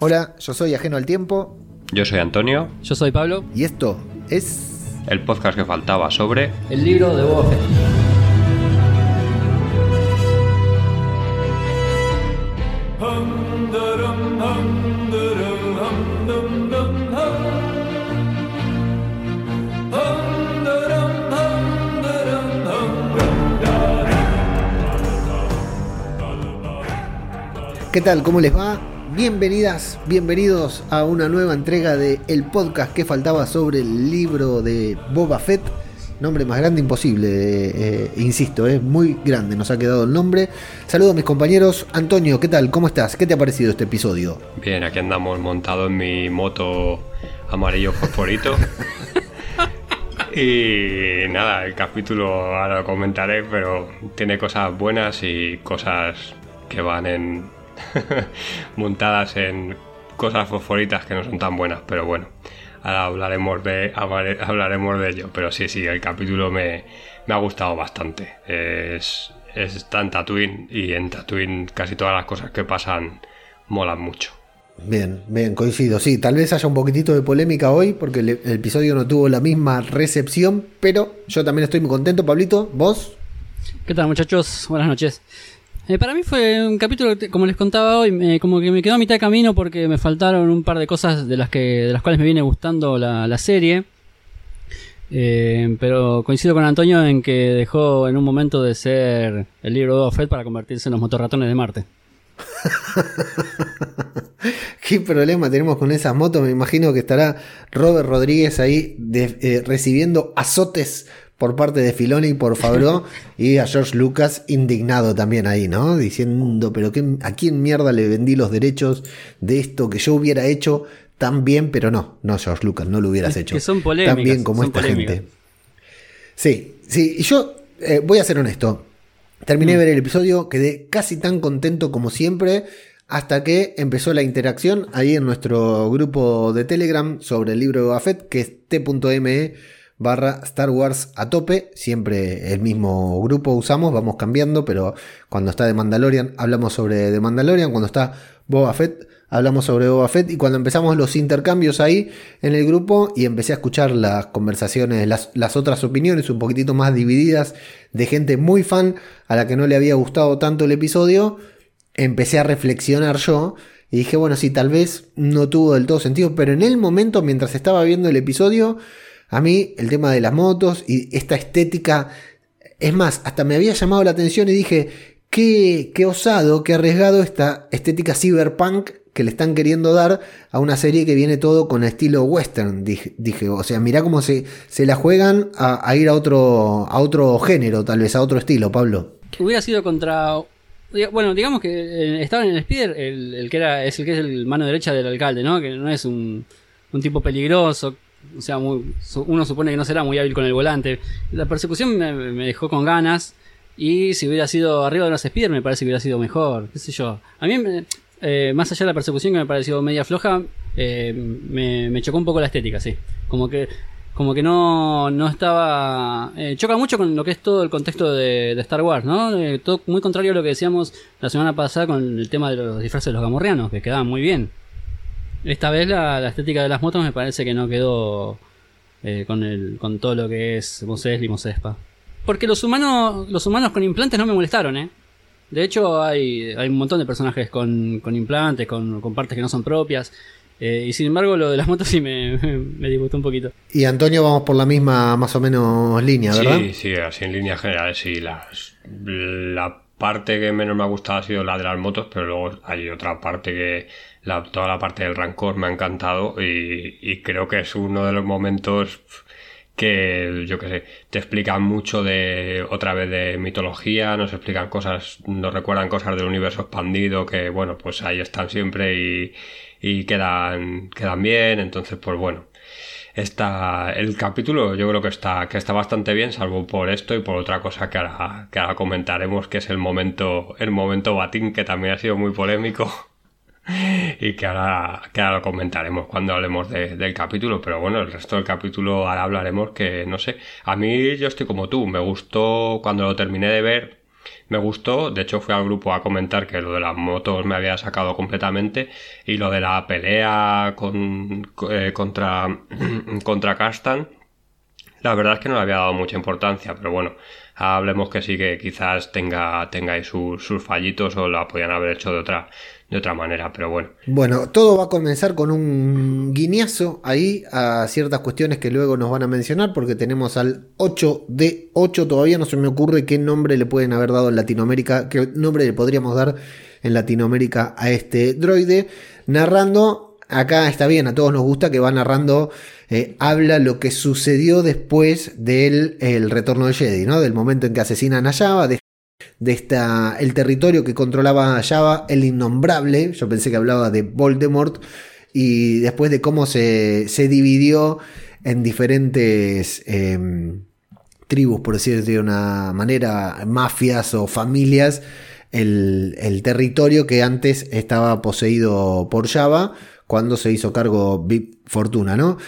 Hola, yo soy Ajeno al Tiempo Yo soy Antonio, Yo soy Pablo. y esto es... el podcast que faltaba sobre... El libro de Fett. ¿Qué tal? ¿Cómo les va? Bienvenidas, bienvenidos a una nueva entrega de el podcast que faltaba sobre el libro de Boba Fett. Nombre más grande imposible, eh, insisto, es muy grande, nos ha quedado el nombre. Saludos a mis compañeros. Antonio, ¿qué tal? ¿Cómo estás? ¿Qué te ha parecido este episodio? Bien, aquí andamos montado en mi moto amarillo fosforito. y nada, el capítulo ahora lo comentaré, pero tiene cosas buenas y cosas que van en... montadas en cosas fosforitas que no son tan buenas, pero bueno. Ahora hablaremos de, hablaremos de ello, pero sí, sí, el capítulo me, me ha gustado bastante. Es, es está en Tatooine y en Tatooine casi todas las cosas que pasan molan mucho. Bien, bien, coincido. Sí, tal vez haya un poquitito de polémica hoy porque el, el episodio no tuvo la misma recepción, pero yo también estoy muy contento, Pablito. ¿Vos? ¿Qué tal, muchachos? Buenas noches. Eh, para mí fue un capítulo, como les contaba hoy, me- como que me quedó a mitad de camino porque me faltaron un par de cosas de las que de las cuales me viene gustando la, la serie. Eh, pero coincido con Antonio en que dejó en un momento de ser el libro de Boba Fett para convertirse en los motorratones de Marte. ¿Qué problema tenemos con esas motos? Me imagino que estará Robert Rodríguez ahí eh, recibiendo azotes por parte de Filoni y por Favreau y a George Lucas indignado también ahí, ¿no? Diciendo, pero qué, ¿a quién mierda le vendí los derechos de esto que yo hubiera hecho tan bien? Pero no, no George Lucas, no lo hubieras hecho que son polémicas, tan bien como esta polémicas. gente. Sí, sí, y yo eh, voy a ser honesto. Terminé Mm. de ver el episodio, quedé casi tan contento como siempre, hasta que empezó la interacción ahí en nuestro grupo de Telegram sobre el libro de Boba Fett, que es t.me barra Star Wars a tope. Siempre el mismo grupo usamos, vamos cambiando, pero cuando está de Mandalorian hablamos sobre The Mandalorian, cuando está Boba Fett hablamos sobre Boba Fett y cuando empezamos los intercambios ahí en el grupo y empecé a escuchar las conversaciones, las, las otras opiniones un poquitito más divididas de gente muy fan a la que no le había gustado tanto el episodio, empecé a reflexionar yo y dije, bueno, sí, tal vez no tuvo del todo sentido, pero en el momento mientras estaba viendo el episodio, a mí el tema de las motos y esta estética, es más, hasta me había llamado la atención y dije, qué, qué osado, qué arriesgado esta estética cyberpunk que le están queriendo dar a una serie que viene todo con estilo western, dije, o sea, mirá cómo se, se la juegan a, ir a otro, a otro género, tal vez a otro estilo, Pablo. Hubiera sido contra. Bueno, digamos que eh, estaba en el speeder, el, el que era, es el que es el mano derecha del alcalde, ¿no? Que no es un, un tipo peligroso. O sea, muy- uno supone que no será muy hábil con el volante. La persecución me, dejó con ganas. Y si hubiera sido arriba de los speeder, me parece que hubiera sido mejor. ¿Qué sé yo? A mí, eh, más allá de la persecución que me pareció media floja, eh, me, chocó un poco la estética, sí. Como que como que no, no estaba... eh, choca mucho con lo que es todo el contexto de, Star Wars, ¿no? Eh, muy contrario a lo que decíamos la semana pasada con el tema de los disfraces de los gamorreanos, que quedaban muy bien. Esta vez la, la estética de las motos me parece que no quedó eh, con, el, con todo lo que es Mos Eisley, Mos Espa. Porque los humanos, los humanos con implantes no me molestaron, ¿eh? De hecho, hay, hay un montón de personajes con, con implantes, con, con partes que no son propias. Eh, y sin embargo, lo de las motos sí me, me disgustó un poquito. Y Antonio vamos por la misma más o menos línea, ¿verdad? Sí, sí, así en líneas generales sí. Las, la parte que menos me ha gustado ha sido la de las motos, pero luego hay otra parte que toda la parte del rancor me ha encantado y, y creo que es uno de los momentos que yo qué sé, te explican mucho de otra vez de mitología, nos explican cosas, nos recuerdan cosas del universo expandido que bueno, pues ahí están siempre y, y quedan, quedan bien, entonces pues bueno, está el capítulo yo creo que está que está bastante bien salvo por esto y por otra cosa que ahora, que ahora comentaremos que es el momento el momento batín que también ha sido muy polémico y que ahora, que ahora lo comentaremos cuando hablemos de- del capítulo pero bueno el resto del capítulo ahora hablaremos que no sé a mí yo estoy como tú me gustó cuando lo terminé de ver me gustó. De hecho, fui al grupo a comentar que lo de las motos me había sacado completamente. Y lo de la pelea con, eh, contra, contra Castan, la verdad es que no le había dado mucha importancia. Pero bueno, hablemos que sí que quizás tenga, tenga sus, sus fallitos o la podían haber hecho de otra, de otra manera, pero bueno. Bueno, todo va a comenzar con un guiñazo ahí a ciertas cuestiones que luego nos van a mencionar, porque tenemos al 8 de 8, todavía no se me ocurre qué nombre le pueden haber dado en Latinoamérica, qué nombre le podríamos dar en Latinoamérica a este droide, narrando, acá está bien, a todos nos gusta que va narrando, eh, habla lo que sucedió después del el retorno de Jedi, ¿no? Del momento en que asesinan a Java, de de esta, el territorio que controlaba Java, el innombrable, yo pensé que hablaba de Voldemort, y después de cómo se, se dividió en diferentes em, tribus, por decirlo de una manera, mafias o familias, el, el, territorio que antes estaba poseído por Java cuando se hizo cargo Big Fortuna, ¿no?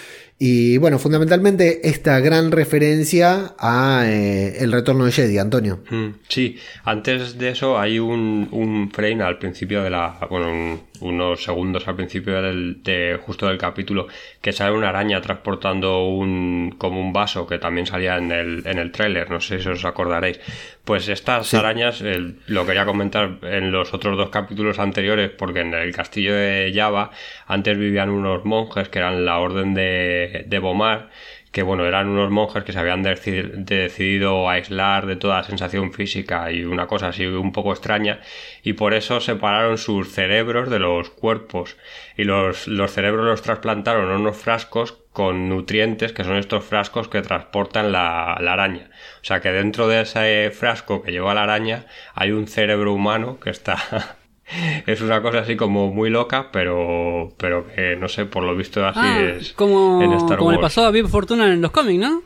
Y bueno, fundamentalmente esta gran referencia a eh, el retorno de Jedi, Antonio. Mm, sí, antes de eso hay un, un frame al principio de la. Bueno, unos segundos al principio del, de, justo del capítulo que sale una araña transportando un como un vaso que también salía en el, en el tráiler, no sé si os acordaréis. Pues estas arañas, lo quería comentar en los otros dos capítulos anteriores, porque en el castillo de Java antes vivían unos monjes que eran la orden de, de Bomar que bueno, eran unos monjes que se habían decidido aislar de toda sensación física y una cosa así un poco extraña y por eso separaron sus cerebros de los cuerpos y los, los cerebros los trasplantaron a unos frascos con nutrientes que son estos frascos que transportan la, la araña. O sea que dentro de ese frasco que lleva la araña hay un cerebro humano que está es una cosa así como muy loca, pero, pero que no sé, por lo visto así ah, es. Como, en Star como le pasó a Viv Fortuna en los cómics, ¿no?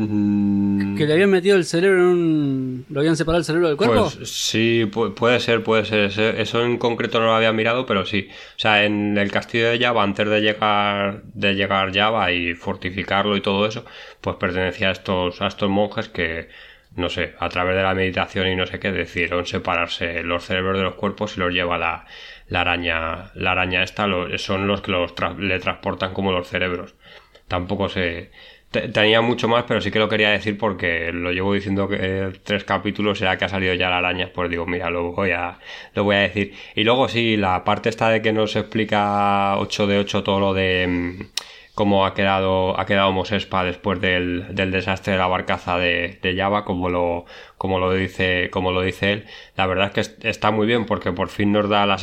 Mm. Que le habían metido el cerebro en un. ¿Lo habían separado el cerebro del cuerpo? Pues sí, puede ser, puede ser. Eso en concreto no lo había mirado, pero sí. O sea, en el castillo de Java, antes de llegar, de llegar Java y fortificarlo y todo eso, pues pertenecía a estos, a estos monjes que no sé, a través de la meditación y no sé qué, decidieron separarse los cerebros de los cuerpos y los lleva la, la araña, la araña esta, son los que los le transportan como los cerebros. Tampoco sé, tenía mucho más, pero sí que lo quería decir porque lo llevo diciendo que tres capítulos, será que ha salido ya la araña, pues digo, mira, lo voy a, lo voy a decir. Y luego sí, la parte esta de que nos explica 8 de 8 todo lo de mm, cómo ha quedado, ha quedado Mosespa después del, del desastre de la barcaza de, de, Java, como lo, como lo dice, como lo dice él. La verdad es que está muy bien porque por fin nos da la,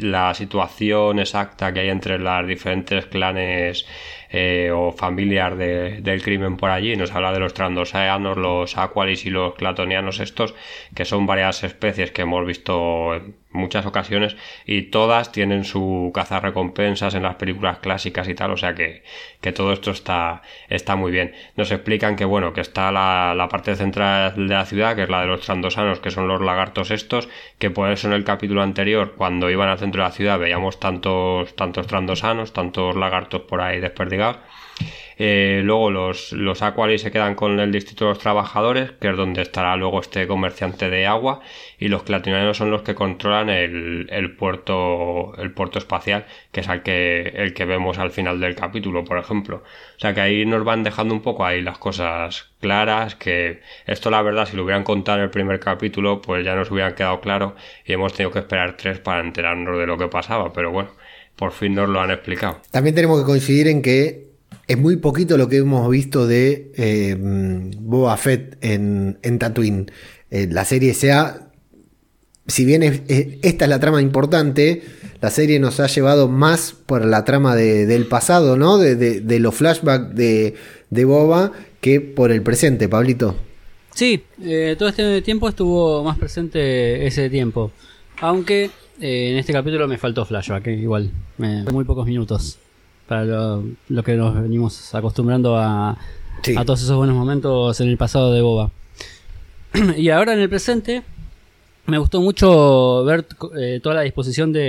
la situación exacta que hay entre las diferentes clanes eh, o familias de, del crimen por allí. Nos habla de los trandosaeanos, los aqualis y los clatonianos estos, que son varias especies que hemos visto muchas ocasiones y todas tienen su caza recompensas en las películas clásicas y tal, o sea que, que todo esto está, está muy bien. Nos explican que bueno, que está la, la, parte central de la ciudad, que es la de los trandosanos, que son los lagartos estos, que por eso en el capítulo anterior, cuando iban al centro de la ciudad, veíamos tantos, tantos trandosanos, tantos lagartos por ahí desperdigados eh, luego los, los se quedan con el distrito de los trabajadores, que es donde estará luego este comerciante de agua, y los clatinianos son los que controlan el, el, puerto, el puerto espacial, que es el que, el que vemos al final del capítulo, por ejemplo. O sea que ahí nos van dejando un poco ahí las cosas claras, que esto la verdad si lo hubieran contado en el primer capítulo, pues ya nos hubieran quedado claro y hemos tenido que esperar tres para enterarnos de lo que pasaba, pero bueno, por fin nos lo han explicado. También tenemos que coincidir en que es muy poquito lo que hemos visto de eh, Boba Fett en, en Tatooine. Eh, la serie sea, si bien esta es la trama importante, la serie nos ha llevado más por la trama del pasado, ¿no? De, los flashbacks de, Boba que por el presente, Pablito. Sí, eh, todo este tiempo estuvo más presente ese tiempo. Aunque en este capítulo me faltó flashback, igual, muy pocos minutos para lo, que nos venimos acostumbrando a, a todos esos buenos momentos en el pasado de Boba. y ahora en el presente me gustó mucho ver eh, toda la disposición de,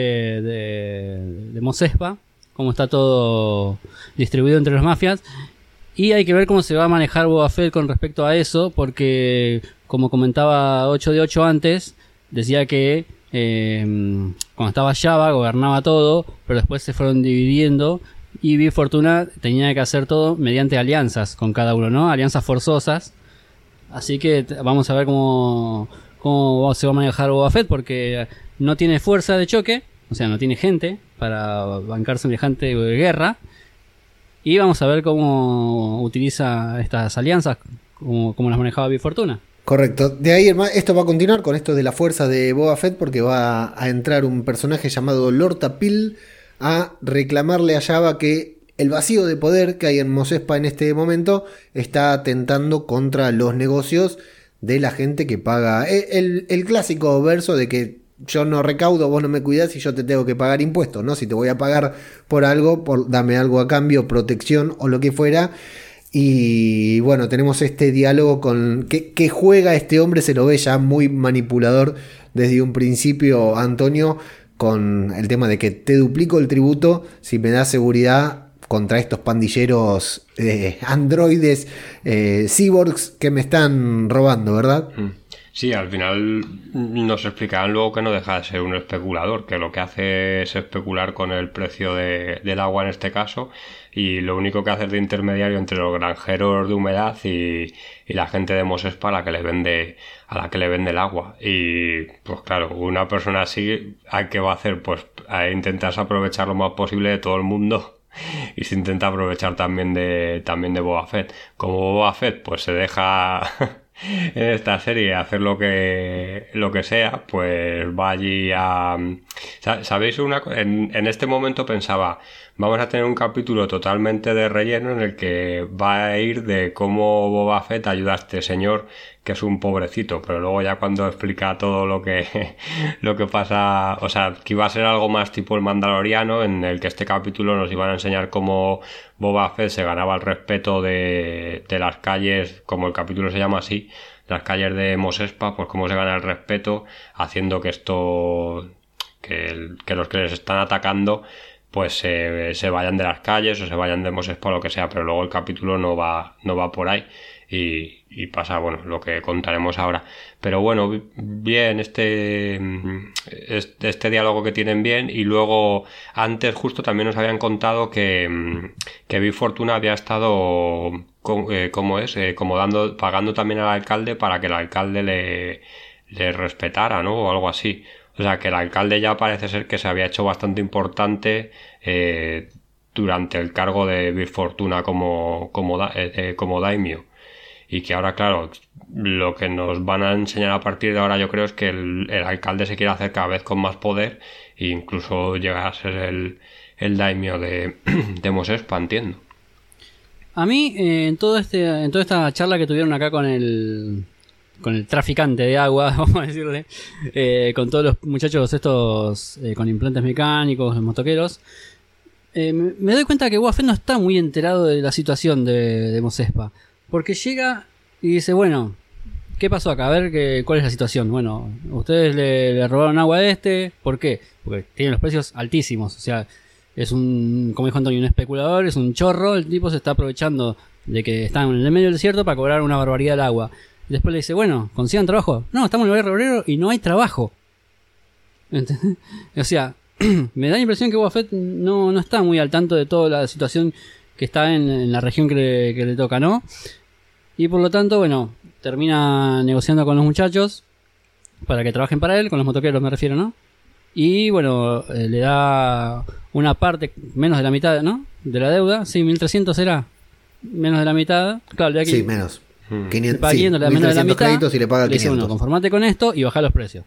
de, de Mosespa, cómo está todo distribuido entre las mafias. Y hay que ver cómo se va a manejar Boba Fett con respecto a eso, porque como comentaba 8 de 8 antes, decía que eh, cuando estaba Java gobernaba todo, pero después se fueron dividiendo y Big Fortuna tenía que hacer todo mediante alianzas con cada uno, ¿no? Alianzas forzosas. Así que vamos a ver cómo, cómo se va a manejar Boba Fett, porque no tiene fuerza de choque, o sea, no tiene gente para bancar semejante guerra. Y vamos a ver cómo utiliza estas alianzas, cómo, cómo las manejaba Big Fortuna. Correcto. De ahí esto va a continuar con esto de la fuerza de Boba Fett porque va a entrar un personaje llamado Lord Tapil a reclamarle a Java que el vacío de poder que hay en Mosespa en este momento está atentando contra los negocios de la gente que paga. E, el, el clásico verso de que yo no recaudo, vos no me cuidas y yo te tengo que pagar impuestos, ¿no? Si te voy a pagar por algo, por, dame algo a cambio, protección o lo que fuera. Y bueno, tenemos este diálogo con que, juega este hombre, se lo ve ya muy manipulador desde un principio, Antonio, con el tema de que te duplico el tributo si me das seguridad contra estos pandilleros eh, androides, eh, cyborgs que me están robando, ¿verdad? Mm. Sí, al final nos explicarán luego que no deja de ser un especulador, que lo que hace es especular con el precio del agua en este caso y lo único que hace es de intermediario entre los granjeros de humedad y, la gente de Mosespa a la que le vende a la que le vende el agua. Y pues claro una persona así ¿a qué va a hacer? pues a intentar aprovechar lo más posible de todo el mundo y se intenta aprovechar también de también de Boba Fett. Como Boba Fett pues se deja en esta serie hacer lo que lo que sea, pues va allí a sabéis una en, en este momento pensaba vamos a tener un capítulo totalmente de relleno en el que va a ir de cómo Boba Fett ayuda a este señor que es un pobrecito, pero luego ya cuando explica todo lo que lo que pasa, o sea, que iba a ser algo más tipo el Mandaloriano en el que este capítulo nos iban a enseñar cómo Boba Fett se ganaba el respeto de, de las calles, como el capítulo se llama así, las calles de Mosespa, pues cómo se gana el respeto haciendo que esto que, que los que les están atacando pues se vayan de las calles o se vayan de Mosespa o lo que sea, pero luego el capítulo no va, no va por ahí y, y, pasa, bueno, lo que contaremos ahora. Pero bueno, bien, este, este, este, diálogo que tienen bien y luego antes justo también nos habían contado que, que Big Fortuna había estado, eh, como es, eh, como dando, pagando también al alcalde para que el alcalde le, le respetara, ¿no? O algo así. O sea, que el alcalde ya parece ser que se había hecho bastante importante eh, durante el cargo de Fortuna como, como, eh, eh, como daimio. Y que ahora, claro, lo que nos van a enseñar a partir de ahora yo creo es que el, alcalde se quiere hacer cada vez con más poder e incluso llegar a ser el, el daimio de, de Mosespa, entiendo. A mí, en, todo este, en toda esta charla que tuvieron acá con el, con el traficante de agua, vamos a decirle, eh, con todos los muchachos estos eh, con implantes mecánicos, los motoqueros. Eh, me doy cuenta que Waffen no está muy enterado de la situación de, de. Porque llega y dice, bueno, ¿qué pasó acá? A ver qué, cuál es la situación. Bueno, ustedes le, robaron agua a este. ¿Por qué? Porque tienen los precios altísimos. O sea, es un, como dijo Antonio, un especulador, es un chorro. El tipo se está aprovechando de que están en el medio del desierto para cobrar una barbaridad de agua. Y después le dice, bueno, consigan trabajo. No, estamos en el barrio obrero y no hay trabajo. o sea, me da la impresión que Boba no, no está muy al tanto de toda la situación que está en, la región que le, toca, ¿no? Y por lo tanto, bueno, termina negociando con los muchachos para que trabajen para él, con los motoqueros me refiero, ¿no? Y bueno, eh, le da una parte, menos de la mitad, ¿no? De la deuda, sí, 1300 será, menos de la mitad. Claro, de aquí. Sí, menos. 500, sí, menos de la mitad, créditos y le paga 500. Dice, conformate con esto y baja los precios.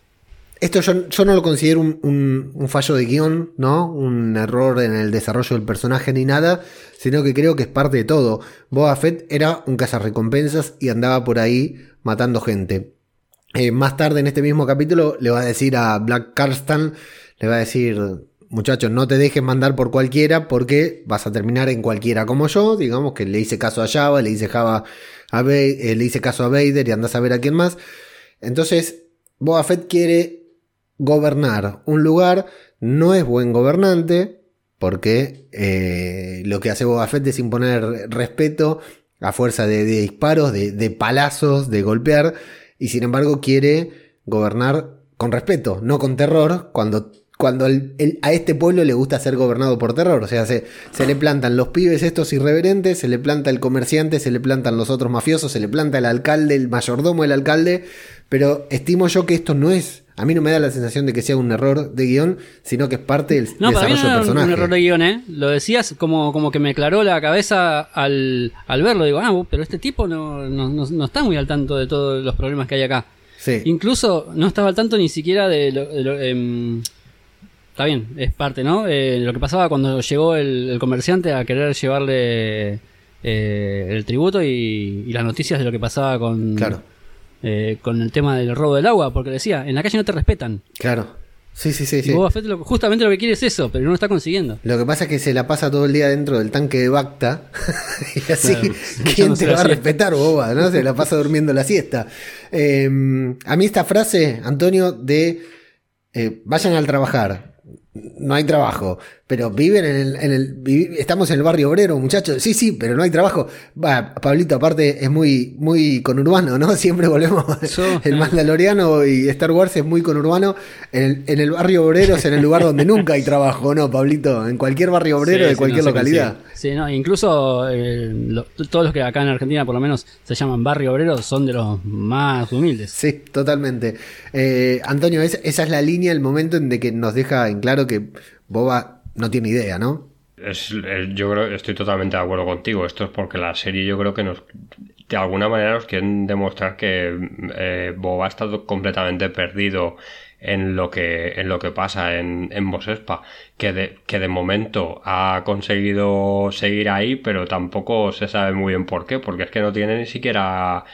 Esto yo, no lo considero un, fallo de guion, ¿no? Un error en el desarrollo del personaje ni nada, sino que creo que es parte de todo. Boba Fett era un cazarrecompensas y andaba por ahí matando gente. Eh, más tarde en este mismo capítulo le va a decir a Black Carstan, le va a decir, muchachos, no te dejes mandar por cualquiera porque vas a terminar en cualquiera como yo, digamos que le hice caso a Java, le hice Java eh, le hice caso a Vader y andas a ver a quién más. Entonces, Boba Fett quiere gobernar un lugar, no es buen gobernante, porque eh, lo que hace Boba Fett es imponer respeto a fuerza de, disparos, de palazos, de golpear, y sin embargo quiere gobernar con respeto, no con terror, cuando cuando el- el- a este pueblo le gusta ser gobernado por terror. O sea, se, se le plantan los pibes estos irreverentes, se le planta el comerciante, se le plantan los otros mafiosos, se le planta el alcalde, el mayordomo del alcalde. Pero estimo yo que esto no es. A mí no me da la sensación de que sea un error de guion, sino que es parte del No, para mí desarrollo no del era un, personaje. un error de guion, ¿eh? Lo decías como, como que me aclaró la cabeza al, al verlo. Digo, ah, pero este tipo no, no, no- no está muy al tanto de todos los problemas que hay acá. Sí. Incluso no estaba al tanto ni siquiera de lo... de lo- em, está bien, es parte, ¿no? Eh, lo que pasaba cuando llegó el, el comerciante a querer llevarle eh, el tributo y, y las noticias de lo que pasaba con, Claro, eh, con el tema del robo del agua, porque decía, en la calle no te respetan. claro. Sí, sí, sí. Y sí. Boba Fett lo- justamente lo que quiere es eso, pero no lo está consiguiendo. Lo que pasa es que se la pasa todo el día dentro del tanque de Bacta. y así, Claro, ¿quién echándose te va a respetar, boba? ¿no? Se la pasa durmiendo la siesta. Eh, a mí esta frase, Antonio, de vayan al trabajar. No hay trabajo, pero viven en el, en el- estamos en el barrio obrero, muchachos. Sí, sí, pero no hay trabajo. Va, Pablito, aparte es muy, muy conurbano, ¿no? Siempre volvemos. Yo, el. Mandaloriano y Star Wars es muy conurbano. En el, en el barrio obrero es en el lugar donde nunca hay trabajo, ¿no, Pablito? En cualquier barrio obrero Sí, de sí, cualquier no localidad. consigue. Sí, no, incluso eh, lo- todos los que acá en Argentina por lo menos se llaman barrio obrero son de los más humildes. Sí, totalmente. Eh, Antonio, es- esa es la línea, el momento en de que nos deja en claro que Boba no tiene idea, ¿no? Es, yo creo estoy totalmente de acuerdo contigo. Esto es porque la serie yo creo que nos de alguna manera nos quieren demostrar que eh, ha estado completamente perdido en lo que en lo que pasa en, en Mos Espa, que de, que de momento ha conseguido seguir ahí, pero tampoco se sabe muy bien por qué, porque es que no tiene ni siquiera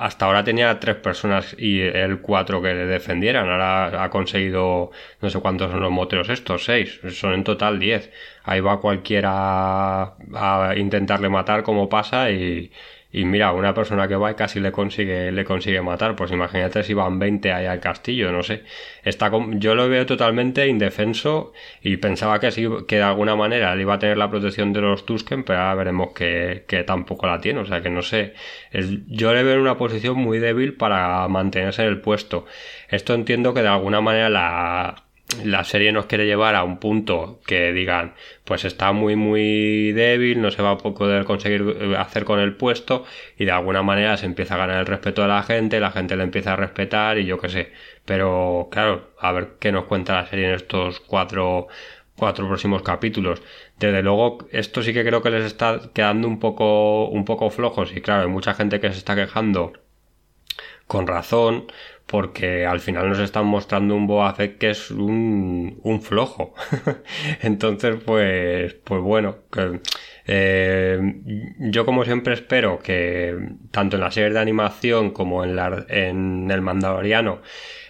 hasta ahora tenía tres personas y el cuatro que le defendieran. Ahora ha conseguido no sé cuántos son los moteros estos, seis. Son en total diez. Ahí va cualquiera a intentarle matar como pasa y, y mira, una persona que va y casi le consigue, le consigue matar. Pues imagínate si van 20 ahí al castillo, no sé. Está yo lo veo totalmente indefenso y pensaba que sí, que de alguna manera él iba a tener la protección de los Tusken, pero ahora veremos que, que tampoco la tiene. O sea que no sé. Es- yo le veo en una posición muy débil para mantenerse en el puesto. Esto entiendo que de alguna manera la, la serie nos quiere llevar a un punto que digan, pues está muy muy débil, no se va a poder conseguir eh, hacer con el puesto y de alguna manera se empieza a ganar el respeto de la gente, la gente le empieza a respetar y yo qué sé. Pero claro, a ver qué nos cuenta la serie en estos cuatro cuatro próximos capítulos. Desde luego, esto sí que creo que les está quedando un poco, un poco flojos. Y claro, hay mucha gente que se está quejando con razón, porque al final nos están mostrando un Boba que es un, un flojo. Entonces, pues, pues bueno, que, eh, yo como siempre espero que tanto en la serie de animación como en, la, en el Mandaloriano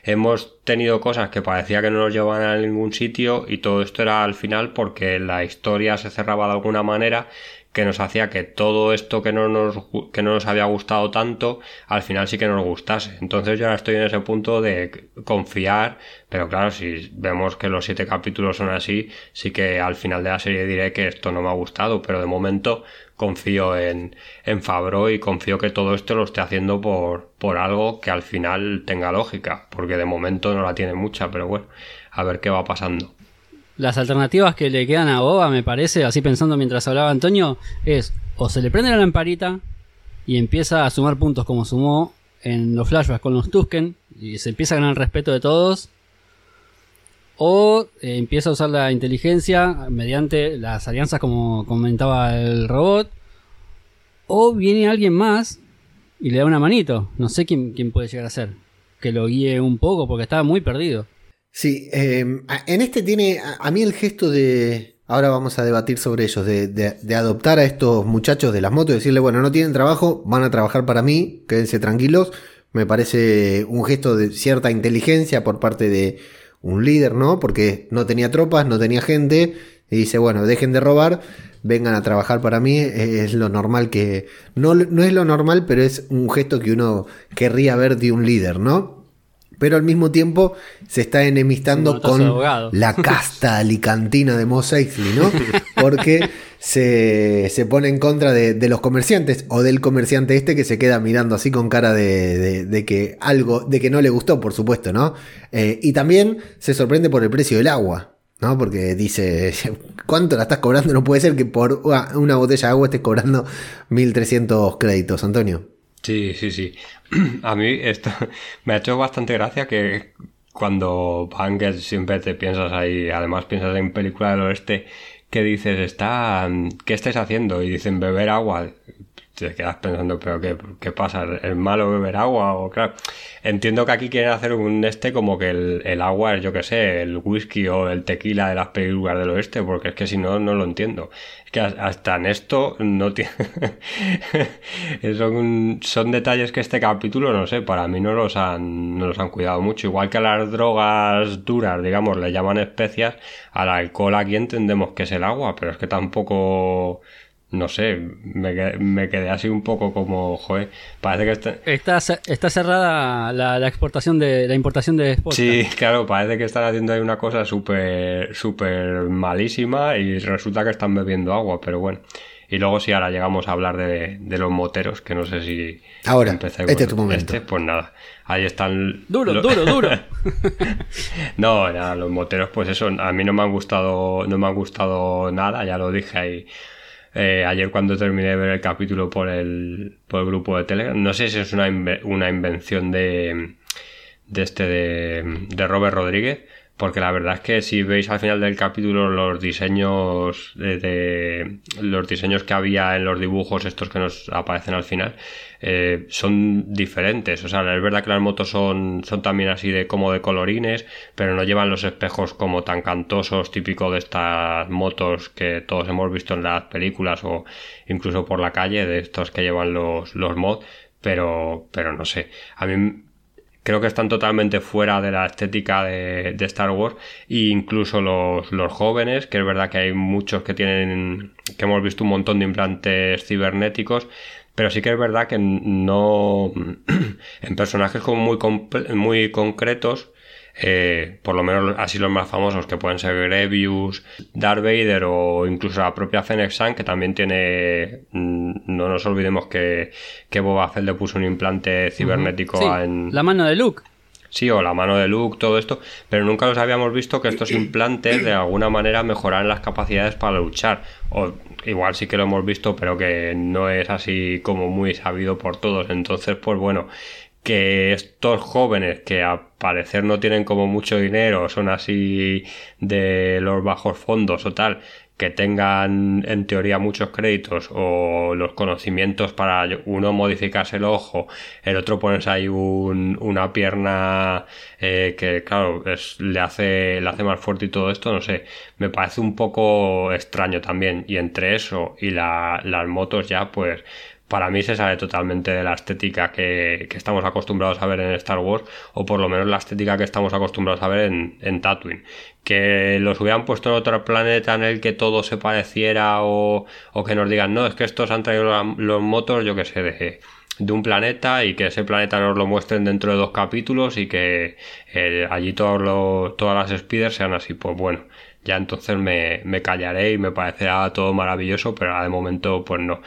hemos tenido cosas que parecía que no nos llevaban a ningún sitio y todo esto era al final porque la historia se cerraba de alguna manera que nos hacía que todo esto que no nos, que no nos había gustado tanto, al final sí que nos gustase. Entonces yo ahora estoy en ese punto de confiar, pero claro, si vemos que los siete capítulos son así, sí que al final de la serie diré que esto no me ha gustado, pero de momento confío en, en Fabro y confío que todo esto lo esté haciendo por, por algo que al final tenga lógica, porque de momento no la tiene mucha, pero bueno, a ver qué va pasando. Las alternativas que le quedan a Boba, me parece, así pensando mientras hablaba Antonio, es o se le prende la lamparita y empieza a sumar puntos como sumó en los flashbacks con los Tusken y se empieza a ganar el respeto de todos, o eh, empieza a usar la inteligencia mediante las alianzas como comentaba el robot, o viene alguien más y le da una manito. No sé quién, quién puede llegar a ser. Que lo guíe un poco porque estaba muy perdido. Sí, a- en este tiene a, mí el gesto de. Ahora vamos a debatir sobre ellos, de, de- de adoptar a estos muchachos de las motos y decirle, bueno, no tienen trabajo, van a trabajar para mí, quédense tranquilos. Me parece un gesto de cierta inteligencia por parte de un líder, ¿no? Porque no tenía tropas, no tenía gente, y dice, bueno, dejen de robar, vengan a trabajar para mí, es lo normal que... No, no es lo normal, pero es un gesto que uno querría ver de un líder, ¿no? Pero al mismo tiempo se está enemistando con la casta alicantina de Mos Eisley, ¿no? porque se, se pone en contra de, de los comerciantes o del comerciante este que se queda mirando así con cara de, de- de que algo, de que no le gustó, por supuesto, ¿no? Eh, y también se sorprende por el precio del agua. ¿No? Porque dice, ¿cuánto la estás cobrando? No puede ser que por una una botella de agua estés cobrando 1300 créditos, Antonio. Sí, sí, sí. A mí esto me ha hecho bastante gracia que cuando van, siempre te piensas ahí, además piensas en película del oeste, que dices, está, ¿qué estáis haciendo? Y dicen beber agua. Te quedas pensando, pero ¿qué, qué pasa? ¿Es malo beber agua? O claro, entiendo que aquí quieren hacer un este como que el, el agua es, yo que sé, el whisky o el tequila de las películas del oeste, porque es que si no, no lo entiendo. Es que hasta en esto no tiene... son, son detalles que este capítulo, no sé, para mí no los han, no los han cuidado mucho. Igual que a las drogas duras, digamos, le llaman especias, al alcohol aquí entendemos que es el agua, pero es que tampoco... No sé, me quedé, me quedé así un poco como, joder, parece que este... Está, ce- está cerrada la, la exportación de la importación de vodka. Sí, claro, parece que están haciendo ahí una cosa súper, súper malísima y resulta que están bebiendo agua, pero bueno. Y luego si ahora llegamos a hablar de, de los moteros, que no sé si... Ahora, empecé este con es tu momento. este, pues nada, ahí están... Duro, lo- duro, duro. no, nada, los moteros, pues eso, a mí no me han gustado, no me han gustado nada, ya lo dije ahí. Eh, ayer cuando terminé de ver el capítulo por el, por el grupo de Telegram, no sé si es una, una invención de, de este de, de Robert Rodríguez, porque la verdad es que si veis al final del capítulo los diseños de, los diseños que había en los dibujos estos que nos aparecen al final eh, son diferentes. O sea, es verdad que las motos son, son también así de como de colorines, pero no llevan los espejos como tan cantosos, típico de estas motos que todos hemos visto en las películas o incluso por la calle, de estos que llevan los, los mods. Pero, pero no sé. A mí creo que están totalmente fuera de la estética de, Star Wars e incluso los, los jóvenes, que es verdad que hay muchos que tienen, que hemos visto un montón de implantes cibernéticos, pero sí que es verdad que no, en personajes como muy, muy concretos, eh, por lo menos así los más famosos que pueden ser Grievous, Darth Vader o incluso la propia Fennec Shand que también tiene mm, no nos olvidemos que, que Boba Fett le puso un implante cibernético Sí, en, La mano de Luke. Sí, o la mano de Luke, todo esto, pero nunca los habíamos visto que estos implantes de alguna manera mejoraran las capacidades para luchar. O igual sí que lo hemos visto, pero que no es así como muy sabido por todos. Entonces, pues bueno, que estos jóvenes que a parecer no tienen como mucho dinero, son así de los bajos fondos o tal, que tengan en teoría muchos créditos o los conocimientos para uno modificarse el ojo, el otro ponerse ahí un- una pierna eh, que claro es, le hace le hace más fuerte y todo esto, no sé, me parece un poco extraño también. Y entre eso y la- las motos ya pues para mí se sale totalmente de la estética que, estamos acostumbrados a ver en Star Wars, o por lo menos la estética que estamos acostumbrados a ver en, en Tatooine. Que los hubieran puesto en otro planeta en el que todo se pareciera, o, que nos digan, no, es que estos han traído los motos, yo que sé, de, de un planeta y que ese planeta nos lo muestren dentro de dos capítulos y que eh, allí todos los, todas las speeders sean así, pues bueno ya entonces me, me callaré y me parecerá todo maravilloso, pero ahora de momento pues no.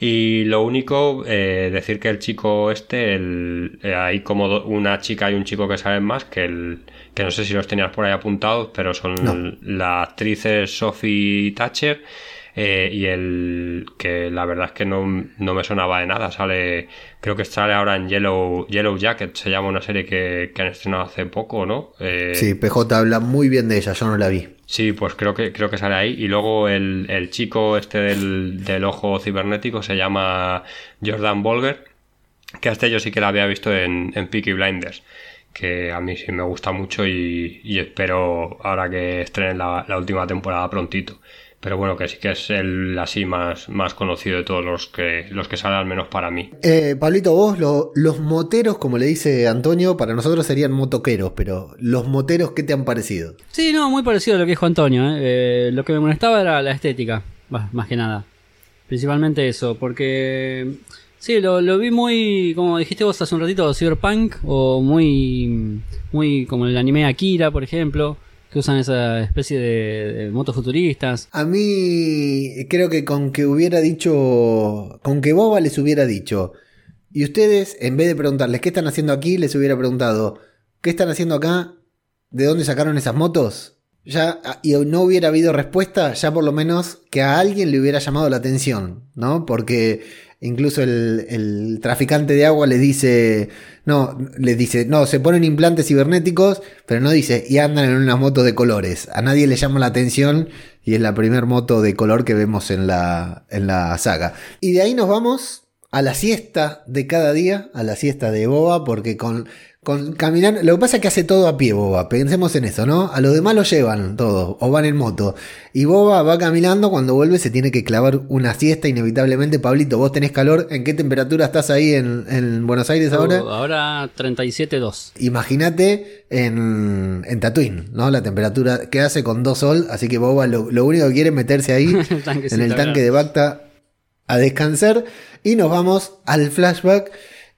Y lo único, eh, decir que el chico este, el, eh, hay como do- una chica y un chico que saben más, que el que no sé si los tenías por ahí apuntados, pero son No. la actriz Sophie Thatcher eh, y el que la verdad es que no, no me sonaba de nada, sale, creo que sale ahora en Yellow, Yellow Jacket, se llama una serie que, que han estrenado hace poco, ¿no? Eh, Sí, PJ habla muy bien de ella, yo no la vi. Sí, pues creo que, creo que sale ahí. Y luego el, el chico este del, del ojo cibernético se llama Jordan Bolger, que a este yo sí que la había visto en, en Peaky Blinders, que a mí sí me gusta mucho y, y espero ahora que estrenen la, la última temporada prontito. Pero bueno, que sí que es el así más, más conocido de todos los que, los que salen, al menos para mí. Eh, Pablito, vos, lo- los moteros, como le dice Antonio, para nosotros serían motoqueros, pero los moteros, ¿qué te han parecido? Sí, no, muy parecido a lo que dijo Antonio. ¿eh? Eh, lo que me molestaba era la estética, bah, más que nada. Principalmente eso, porque sí, lo, lo vi muy, como dijiste vos hace un ratito, cyberpunk o muy, muy como el anime Akira, por ejemplo. Usan esa especie de, de motos futuristas. A mí creo que con que hubiera dicho, con que Boba les hubiera dicho, y ustedes, en vez de preguntarles qué están haciendo aquí, les hubiera preguntado, ¿qué están haciendo acá? ¿De dónde sacaron esas motos? Ya, y no hubiera habido respuesta, ya por lo menos que a alguien le hubiera llamado la atención, ¿no? Porque incluso el, traficante de agua le dice, no, le dice, no, se ponen implantes cibernéticos, pero no dice, y andan en unas motos de colores. A nadie le llama la atención y es la primer moto de color que vemos en la, en la saga. Y de ahí nos vamos a la siesta de cada día, a la siesta de Boba, porque con, con caminar, lo que pasa es que hace todo a pie Boba, pensemos en eso, ¿no? A los demás lo llevan todo, o van en moto. Y Boba va caminando, cuando vuelve se tiene que clavar una siesta inevitablemente. Pablito, vos tenés calor, ¿en qué temperatura estás ahí en, en Buenos Aires ahora? Uh, ahora 37.2. Imagínate en, en Tatooine, ¿no? La temperatura que hace con dos sol, así que Boba lo, lo único que quiere es meterse ahí en el tanque de Bacta a descansar y nos vamos al flashback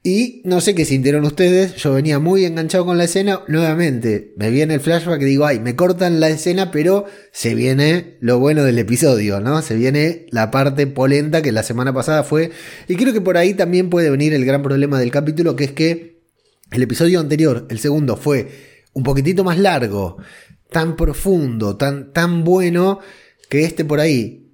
y no sé qué sintieron ustedes, yo venía muy enganchado con la escena, nuevamente me viene el flashback y digo, ay, me cortan la escena, pero se viene lo bueno del episodio, ¿no? Se viene la parte polenta que la semana pasada fue, y creo que por ahí también puede venir el gran problema del capítulo, que es que el episodio anterior, el segundo, fue un poquitito más largo, tan profundo, tan, tan bueno, que este por ahí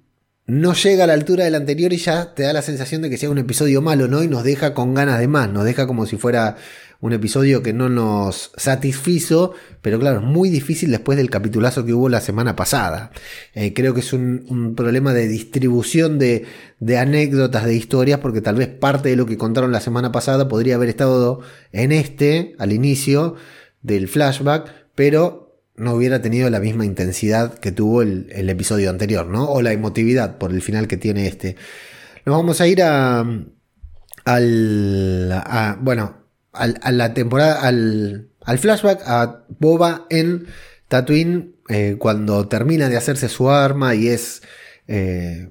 no llega a la altura del anterior y ya te da la sensación de que sea un episodio malo, ¿no? Y nos deja con ganas de más, nos deja como si fuera un episodio que no nos satisfizo, pero claro, es muy difícil después del capitulazo que hubo la semana pasada. Eh, creo que es un, problema de distribución de anécdotas, de historias, porque tal vez parte de lo que contaron la semana pasada podría haber estado en este, al inicio del flashback, pero no hubiera tenido la misma intensidad que tuvo el, episodio anterior, ¿no? O la emotividad por el final que tiene este. Nos vamos a ir a. al. A, bueno, a la temporada. Al, al, flashback a Boba en Tatooine. Eh, cuando termina de hacerse su arma y es. Eh,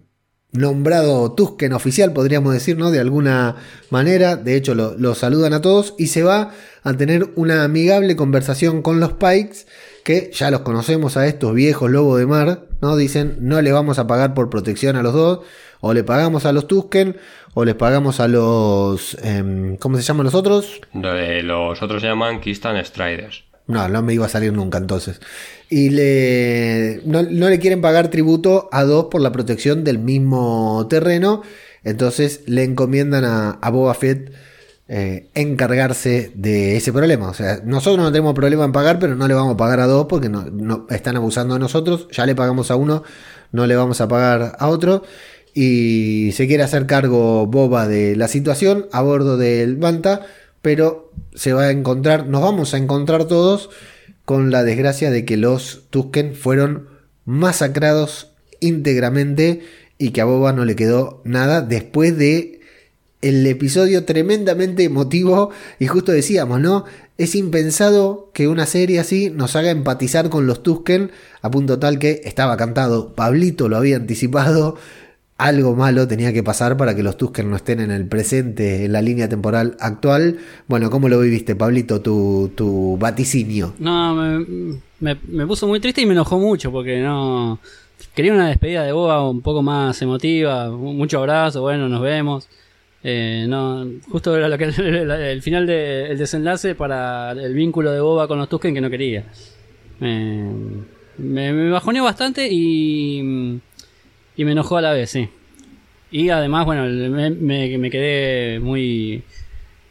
nombrado Tusken oficial, podríamos decir, ¿no? De alguna manera. De hecho, lo, lo saludan a todos. Y se va a tener una amigable conversación con los Pikes que ya los conocemos a estos viejos lobos de mar, ¿no? Dicen, no le vamos a pagar por protección a los dos, o le pagamos a los Tusken, o les pagamos a los... Eh, ¿Cómo se llaman los otros? Los otros se llaman Kistan Striders. No, no me iba a salir nunca entonces. Y le, no, no le quieren pagar tributo a dos por la protección del mismo terreno, entonces le encomiendan a, a Boba Fett eh, encargarse de ese problema. O sea, nosotros no tenemos problema en pagar, pero no le vamos a pagar a dos porque no, están abusando de nosotros. Ya le pagamos a uno, no le vamos a pagar a otro. Y se quiere hacer cargo boba de la situación a bordo del Banta, pero se va a encontrar, nos vamos a encontrar todos con la desgracia de que los Tusken fueron masacrados íntegramente y que a Boba no le quedó nada después de el episodio tremendamente emotivo y justo decíamos, ¿no? Es impensado que una serie así nos haga empatizar con los Tusken a punto tal que estaba cantado, Pablito lo había anticipado, algo malo tenía que pasar para que los Tusken no estén en el presente, en la línea temporal actual. Bueno, ¿cómo lo viviste, Pablito, tu, tu vaticinio? No, me, me, me puso muy triste y me enojó mucho porque no... Quería una despedida de Boba un poco más emotiva, mucho abrazo, bueno, nos vemos. Eh, no, justo era lo que, el, final del de, desenlace para el vínculo de Boba con los Tusken que no quería. Eh, me, me, bajoneó bastante y, y me enojó a la vez, sí. Y además, bueno, me, me, me, quedé muy.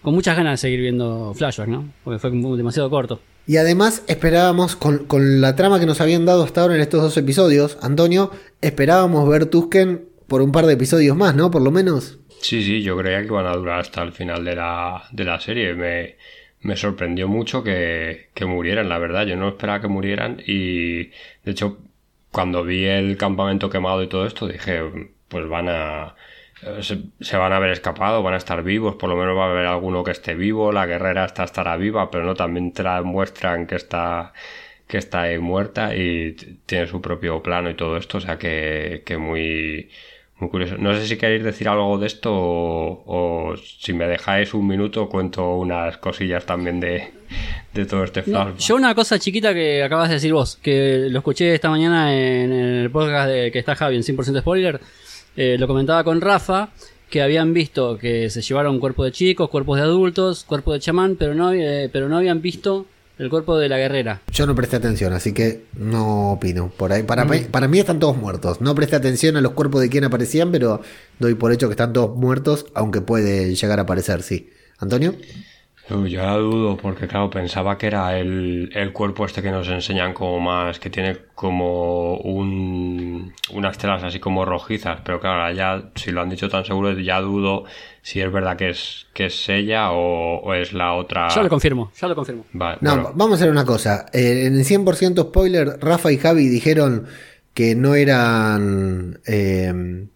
con muchas ganas de seguir viendo Flashback, ¿no? Porque fue demasiado corto. Y además esperábamos, con, con la trama que nos habían dado hasta ahora en estos dos episodios, Antonio, esperábamos ver Tusken por un par de episodios más, ¿no? Por lo menos. Sí, sí, yo creía que iban a durar hasta el final de la, de la serie. Me, me sorprendió mucho que, que, murieran, la verdad. Yo no esperaba que murieran y, de hecho, cuando vi el campamento quemado y todo esto, dije, pues van a... Se, van a haber escapado, van a estar vivos, por lo menos va a haber alguno que esté vivo, la guerrera esta estará viva, pero no también muestran que está que está muerta y tiene su propio plano y todo esto, o sea que, que muy muy curioso. No sé si queréis decir algo de esto o, si me dejáis un minuto cuento unas cosillas también de, todo este flashback. yo una cosa chiquita que acabas de decir vos, que lo escuché esta mañana en el podcast de que está Javi en 100% spoiler, eh, lo comentaba con Rafa, que habían visto que se llevaron cuerpos de chicos, cuerpos de adultos, cuerpos de chamán, pero no, eh, pero no habían visto el cuerpo de la guerrera. Yo no presté atención, así que no opino. Por ahí, para, mí, para mí están todos muertos. No presté atención a los cuerpos de quien aparecían, pero doy por hecho que están todos muertos, aunque puede llegar a aparecer, sí. Antonio. Yo ya dudo, porque claro, pensaba que era el, el, cuerpo este que nos enseñan como más, que tiene como un, unas telas así como rojizas, pero claro, ya si lo han dicho tan seguro, ya dudo si es verdad que es, que es ella o, es la otra. Ya lo confirmo, ya lo confirmo. no, vamos a hacer una cosa. Eh, en el 100% spoiler, Rafa y Javi dijeron que no eran. Eh,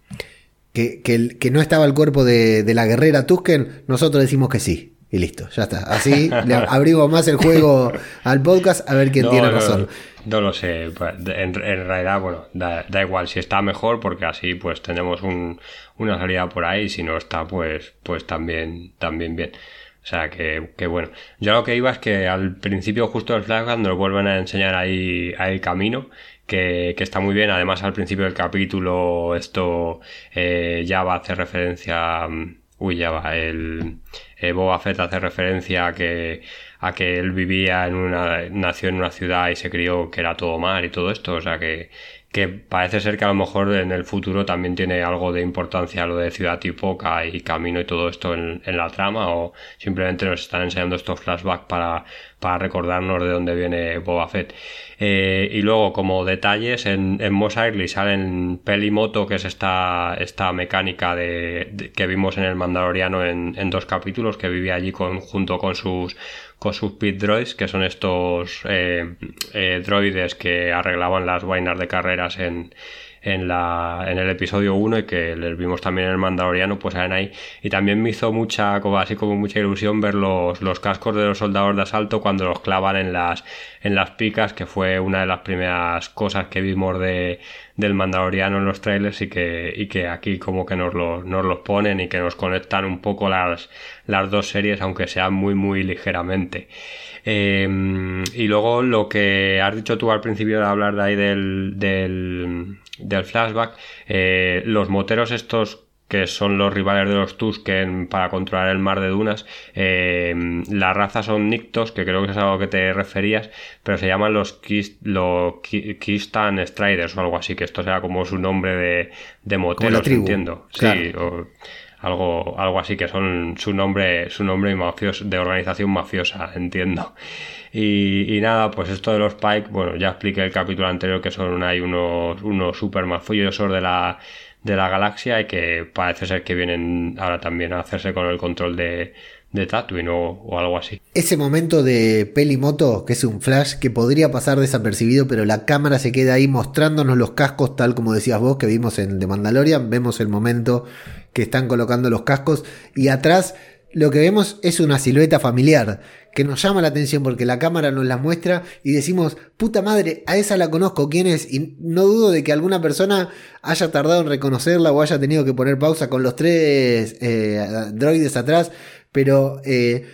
que, que, no estaba el cuerpo de, de la guerrera Tusken. Nosotros decimos que sí. Y listo, ya está. Así le abrimos más el juego al podcast a ver quién tiene razón. No, lo sé. En, realidad, bueno, da, igual si está mejor porque así pues tenemos un, una salida por ahí. Si no está, pues, pues también, también bien. O sea que, que, bueno. Yo lo que iba es que al principio justo del flashback nos vuelven a enseñar ahí, ahí el camino. Que, que, está muy bien. Además, al principio del capítulo, esto eh, ya va a hacer referencia. Mm, uy, ya va. El, eh, Boba Fett hace referencia a que, a que él vivía en una, nació en una ciudad y se crió que era todo mar y todo esto, o sea que, que parece ser que a lo mejor en el futuro también tiene algo de importancia lo de Ciudad Tipoca y Camino y todo esto en, la trama o simplemente nos están enseñando estos flashbacks para, para recordarnos de dónde viene Boba Fett. Eh, y luego como detalles en, en Mos salen Pelimoto que es esta, esta mecánica de, que vimos en el Mandaloriano en, en dos capítulos que vivía allí con, junto con sus con sus pit droids, que son estos eh, eh, droides que arreglaban las vainas de carreras en, en, la, en el episodio 1 y que les vimos también en el Mandaloriano, pues ahí. Y también me hizo mucha, como, así como mucha ilusión ver los, los cascos de los soldados de asalto cuando los clavan en las, en las picas, que fue una de las primeras cosas que vimos de, del Mandaloriano en los trailers y que, y que aquí como que nos, nos los ponen y que nos conectan un poco las, las dos series, aunque sean muy, muy ligeramente. Em, y luego lo que has dicho tú al principio de hablar de ahí del, del flashback, eh, los moteros estos que son los rivales de los Tusken para controlar el mar de dunas. Em, la raza son Nictos, que creo que es algo que te referías, pero se llaman los, los Kistan Striders o algo así, que esto sea como su nombre de, de moteros, entiendo. Sí, o, algo, algo así que son su nombre, su nombre mafioso, de organización mafiosa, entiendo. Y, nada, pues esto de los Pike, bueno, ya expliqué el capítulo anterior que son hay unos, unos super mafiosos de la, de la galaxia y que parece ser que vienen ahora también a hacerse con el control de, de Tatooine o, algo así. Ese momento de Pelimoto, que es un flash que podría pasar desapercibido, pero la cámara se queda ahí mostrándonos los cascos, tal como decías vos, que vimos en The Mandalorian. Vemos el momento que están colocando los cascos y atrás lo que vemos es una silueta familiar que nos llama la atención porque la cámara nos la muestra y decimos, puta madre, a esa la conozco, ¿quién es? Y no dudo de que alguna persona haya tardado en reconocerla o haya tenido que poner pausa con los tres eh, droides atrás, pero eh,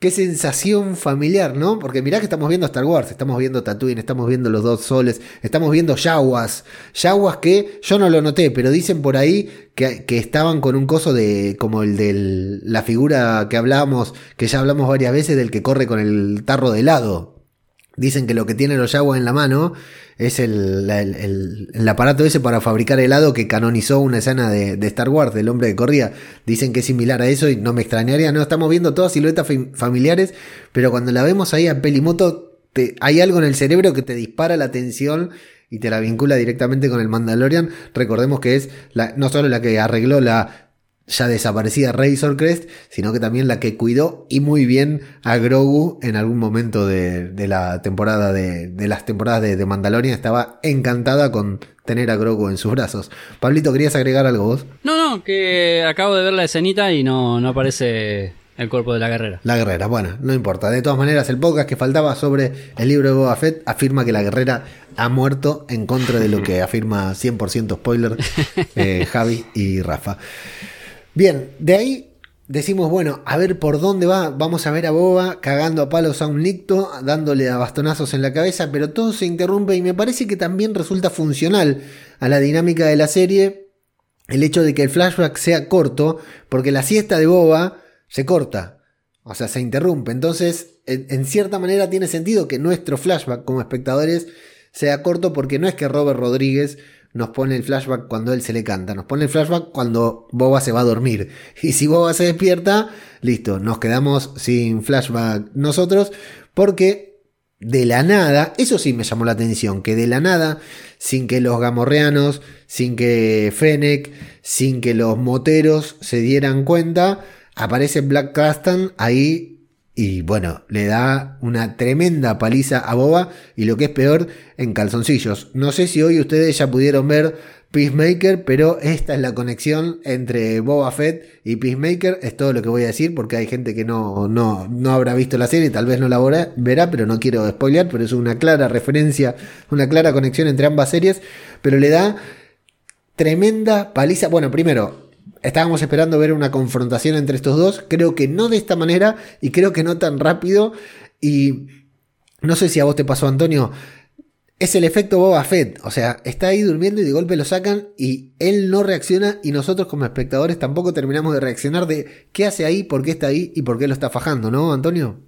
qué sensación familiar, ¿no? Porque mirá que estamos viendo Star Wars, estamos viendo Tatooine, estamos viendo los dos soles, estamos viendo Yaguas. Yaguas que yo no lo noté, pero dicen por ahí que, que estaban con un coso de como el de la figura que hablamos, que ya hablamos varias veces, del que corre con el tarro de helado. Dicen que lo que tiene los Yaguas en la mano es el, el, aparato ese para fabricar helado que canonizó una escena de, Star Wars, del hombre que corría. Dicen que es similar a eso y no me extrañaría. No, estamos viendo todas siluetas familiares, pero cuando la vemos ahí a Pelimoto, hay algo en el cerebro que te dispara la atención y te la vincula directamente con el Mandalorian. Recordemos que es no solo la que arregló la ya desaparecida Razor Crest, sino que también la que cuidó y muy bien a Grogu en algún momento de, la temporada de, de, las temporadas de, de, Mandalorian. Estaba encantada con tener a Grogu en sus brazos. Pablito, ¿querías agregar algo vos? No, no, que acabo de ver la escenita y no, no aparece el cuerpo de la guerrera. La guerrera, bueno, no importa. De todas maneras, el podcast que faltaba sobre el libro de Boba Fett afirma que la guerrera ha muerto en contra de lo que afirma 100% spoiler eh, Javi y Rafa. Bien, de ahí decimos, bueno, a ver por dónde va. Vamos a ver a Boba cagando a palos a un nicto, dándole a bastonazos en la cabeza, pero todo se interrumpe y me parece que también resulta funcional a la dinámica de la serie el hecho de que el flashback sea corto, porque la siesta de Boba se corta, o sea, se interrumpe. Entonces, en, cierta manera tiene sentido que nuestro flashback como espectadores sea corto porque no es que Robert Rodríguez nos pone el flashback cuando él se le canta, nos pone el flashback cuando Boba se va a dormir. Y si Boba se despierta, listo, nos quedamos sin flashback nosotros porque de la nada, eso sí me llamó la atención, que de la nada, sin que los gamorreanos, sin que Fennec, sin que los moteros se dieran cuenta, aparece Black Castan ahí y bueno, le da una tremenda paliza a Boba y lo que es peor, en calzoncillos. No sé si hoy ustedes ya pudieron ver Peacemaker, pero esta es la conexión entre Boba Fett y Peacemaker. Es todo lo que voy a decir porque hay gente que no, no, no habrá visto la serie, tal vez no la verá, pero no quiero spoilear, pero es una clara referencia, una clara conexión entre ambas series, pero le da tremenda paliza. Bueno, primero, estábamos esperando ver una confrontación entre estos dos. Creo que no de esta manera y creo que no tan rápido. Y no sé si a vos te pasó, Antonio. Es el efecto Boba Fett. O sea, está ahí durmiendo y de golpe lo sacan y él no reacciona y nosotros como espectadores tampoco terminamos de reaccionar de qué hace ahí, por qué está ahí y por qué lo está fajando, ¿no, Antonio?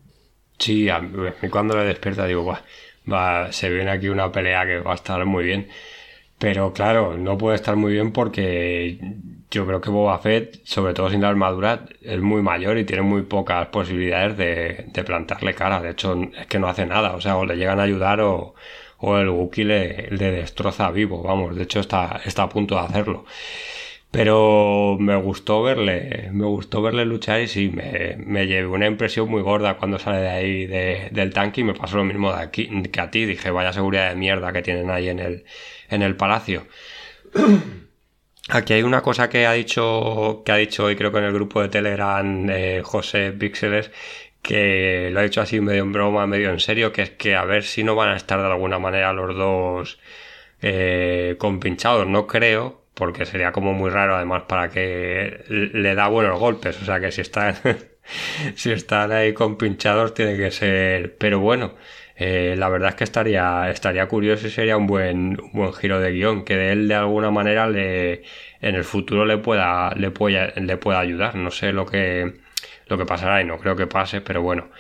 Sí, cuando le despierta digo, va, se viene aquí una pelea que va a estar muy bien. Pero claro, no puede estar muy bien porque yo creo que Boba Fett, sobre todo sin la armadura, es muy mayor y tiene muy pocas posibilidades de, plantarle cara. De hecho, es que no hace nada. O sea, o le llegan a ayudar o, el Wookiee le, destroza vivo. Vamos, de hecho está, está a punto de hacerlo. Pero me gustó verle, me gustó verle luchar y sí, me, me llevé una impresión muy gorda cuando sale de ahí del tanque y me pasó lo mismo de aquí, que a ti. Dije, vaya seguridad de mierda que tienen ahí en el, en el palacio. Aquí hay una cosa que ha dicho, que ha dicho hoy creo que en el grupo de Telegram eh, José Pixeles, que lo ha dicho así medio en broma, medio en serio, que es que a ver si no van a estar de alguna manera los dos eh, compinchados. No creo, porque sería como muy raro además para que le da buenos golpes. O sea que si están, si están ahí compinchados tiene que ser... Pero bueno. Eh, la verdad es que estaría, estaría curioso y sería un buen, buen giro de guion, que de él de alguna manera le, en el futuro le pueda, le pueda, le pueda ayudar. No sé lo que, lo que pasará y no creo que pase, pero bueno.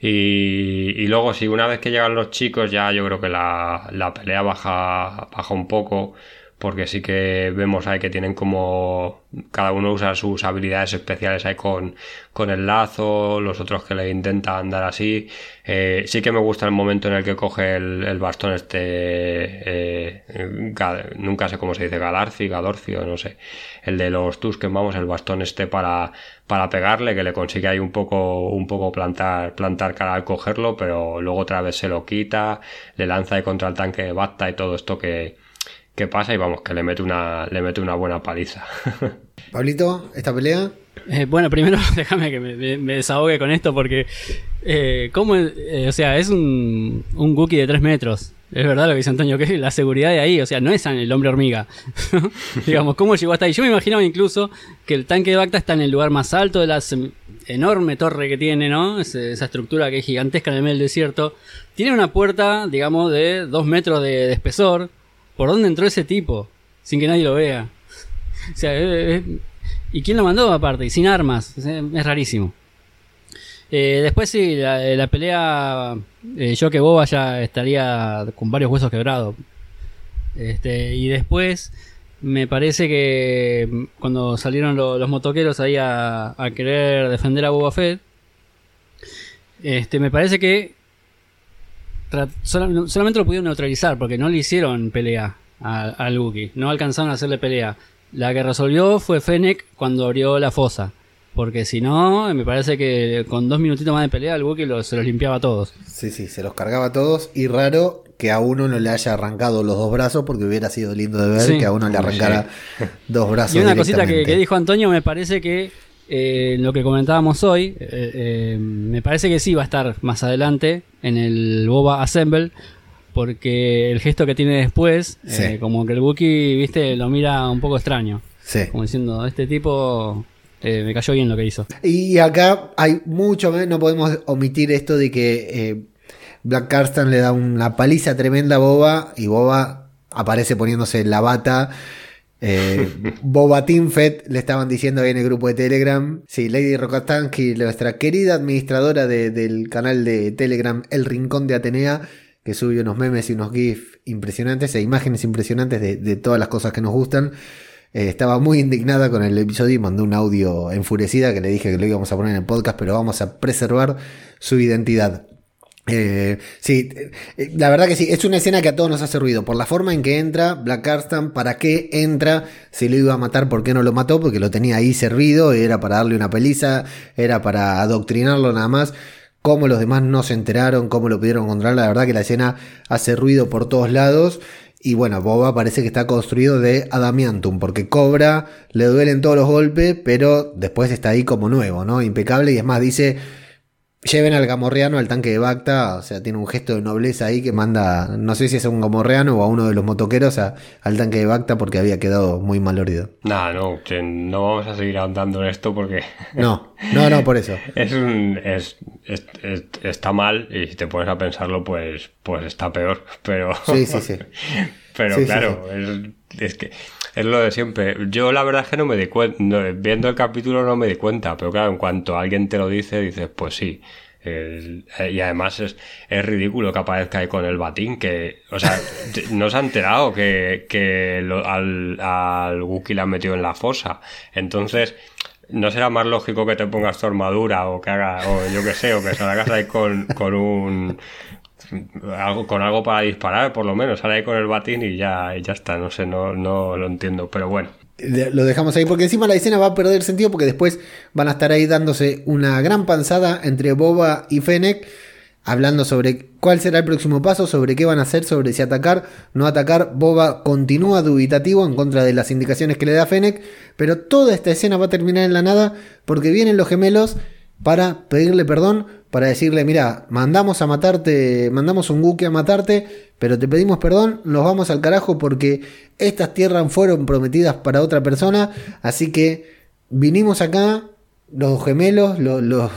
Y, y luego, si una vez que llegan los chicos, ya yo creo que la, la pelea baja, baja un poco porque sí que vemos ahí que tienen como cada uno usa sus habilidades especiales ahí con, con el lazo, los otros que le intentan dar así. Eh, sí que me gusta el momento en el que coge el, bastón este, eh, nunca sé cómo se dice, Galarci, Gadorcio, no sé, el de los Tusken, vamos, el bastón este para, para pegarle, que le consigue ahí un poco, un poco plantar, plantar cara al cogerlo, pero luego otra vez se lo quita, le lanza ahí contra el tanque de Bacta y todo esto que qué pasa y vamos, que le mete una, le mete una buena paliza. Pablito, ¿esta pelea? Eh, bueno, primero déjame que me, desahogue con esto porque, eh, ¿cómo, eh, o sea, es un, un Gookie de 3 metros. Es verdad lo que dice Antonio, que es la seguridad de ahí, o sea, no es el hombre hormiga. Digamos, ¿cómo llegó hasta ahí? Yo me imaginaba incluso que el tanque de Bacta está en el lugar más alto de la enorme torre que tiene, ¿no? esa estructura que es gigantesca en el medio del desierto. Tiene una puerta, digamos, de 2 metros de espesor ¿Por dónde entró ese tipo? Sin que nadie lo vea. o sea, ¿y quién lo mandó aparte? Y sin armas. Es, rarísimo. Eh, después sí, la, pelea, eh, yo que Boba ya estaría con varios huesos quebrados. Este, y después me parece que cuando salieron los motoqueros ahí a, querer defender a Boba Fett, este, me parece que solamente lo pudieron neutralizar porque no le hicieron pelea al Wookiee. No alcanzaron a hacerle pelea. La que resolvió fue Fennec cuando abrió la fosa. Porque si no, me parece que con dos minutitos más de pelea el Wookiee se los limpiaba a todos. Sí, sí, se los cargaba a todos. Y raro que a uno no le haya arrancado los dos brazos, porque hubiera sido lindo de ver que a uno le arrancara dos brazos. Y una cosita que, dijo Antonio, me parece que eh, lo que comentábamos hoy, eh, eh, me parece que sí va a estar más adelante en el Boba Assemble, porque el gesto que tiene después, Sí. eh, como que el Wookiee, viste, lo mira un poco extraño. Sí. Como diciendo, este tipo eh, me cayó bien lo que hizo. Y acá hay mucho, más, no podemos omitir esto de que eh, Black Carstan le da una paliza tremenda a Boba y Boba aparece poniéndose la bata. Eh, Boba le estaban diciendo ahí en el grupo de Telegram. Sí, Lady Rokatanki, nuestra querida administradora de- del canal de Telegram El Rincón de Atenea, que sube unos memes y unos GIFs impresionantes e imágenes impresionantes de, de todas las cosas que nos gustan. Eh, estaba muy indignada con el episodio y mandó un audio enfurecida que le dije que lo íbamos a poner en el podcast, pero vamos a preservar su identidad. Eh, sí, eh, la verdad que sí, es una escena que a todos nos hace ruido. Por la forma en que entra Black Carstan, para qué entra, si lo iba a matar, por qué no lo mató, porque lo tenía ahí servido, era para darle una peliza, era para adoctrinarlo nada más. Cómo los demás no se enteraron, cómo lo pudieron encontrar, la verdad que la escena hace ruido por todos lados. Y bueno, Boba parece que está construido de adamiantum, porque cobra, le duelen todos los golpes, pero después está ahí como nuevo, ¿no? Impecable. Y es más, dice, lleven al gamorreano al tanque de Bacta, o sea, tiene un gesto de nobleza ahí que manda, no sé si es a un gamorreano o a uno de los motoqueros a- al tanque de Bacta porque había quedado muy mal herido. Nada, no, que no vamos a seguir ahondando en esto porque No, no, no, por eso. es un, es, es- es- está mal y si te pones a pensarlo, pues, pues está peor. Pero, Sí, sí, sí. pero Sí, sí, claro, es que es lo de siempre. Yo la verdad es que no me di cuenta, viendo el capítulo no me di cuenta, pero claro, en cuanto alguien te lo dice, dices, pues sí. El- eh, y además es, es ridículo que aparezca ahí con el batín, que, o sea, no se ha enterado que, que lo- al, al Wookiee le han metido en la fosa. Entonces, ¿no será más lógico que te pongas tu armadura o que haga, o yo que sé, o que salgas ahí con, con un, algo, con algo para disparar, por lo menos, sale con el batín y ya, ya está, no sé, no, no lo entiendo, pero bueno. Lo dejamos ahí porque encima la escena va a perder sentido porque después van a estar ahí dándose una gran panzada entre Boba y Fennec hablando sobre cuál será el próximo paso, sobre qué van a hacer, sobre si atacar, no atacar. Boba continúa dubitativo en contra de las indicaciones que le da Fennec, pero toda esta escena va a terminar en la nada porque vienen los gemelos para pedirle perdón, para decirle, mira, mandamos a matarte, mandamos un Wookiee a matarte, pero te pedimos perdón, nos vamos al carajo porque estas tierras fueron prometidas para otra persona, así que vinimos acá, los gemelos, los, los,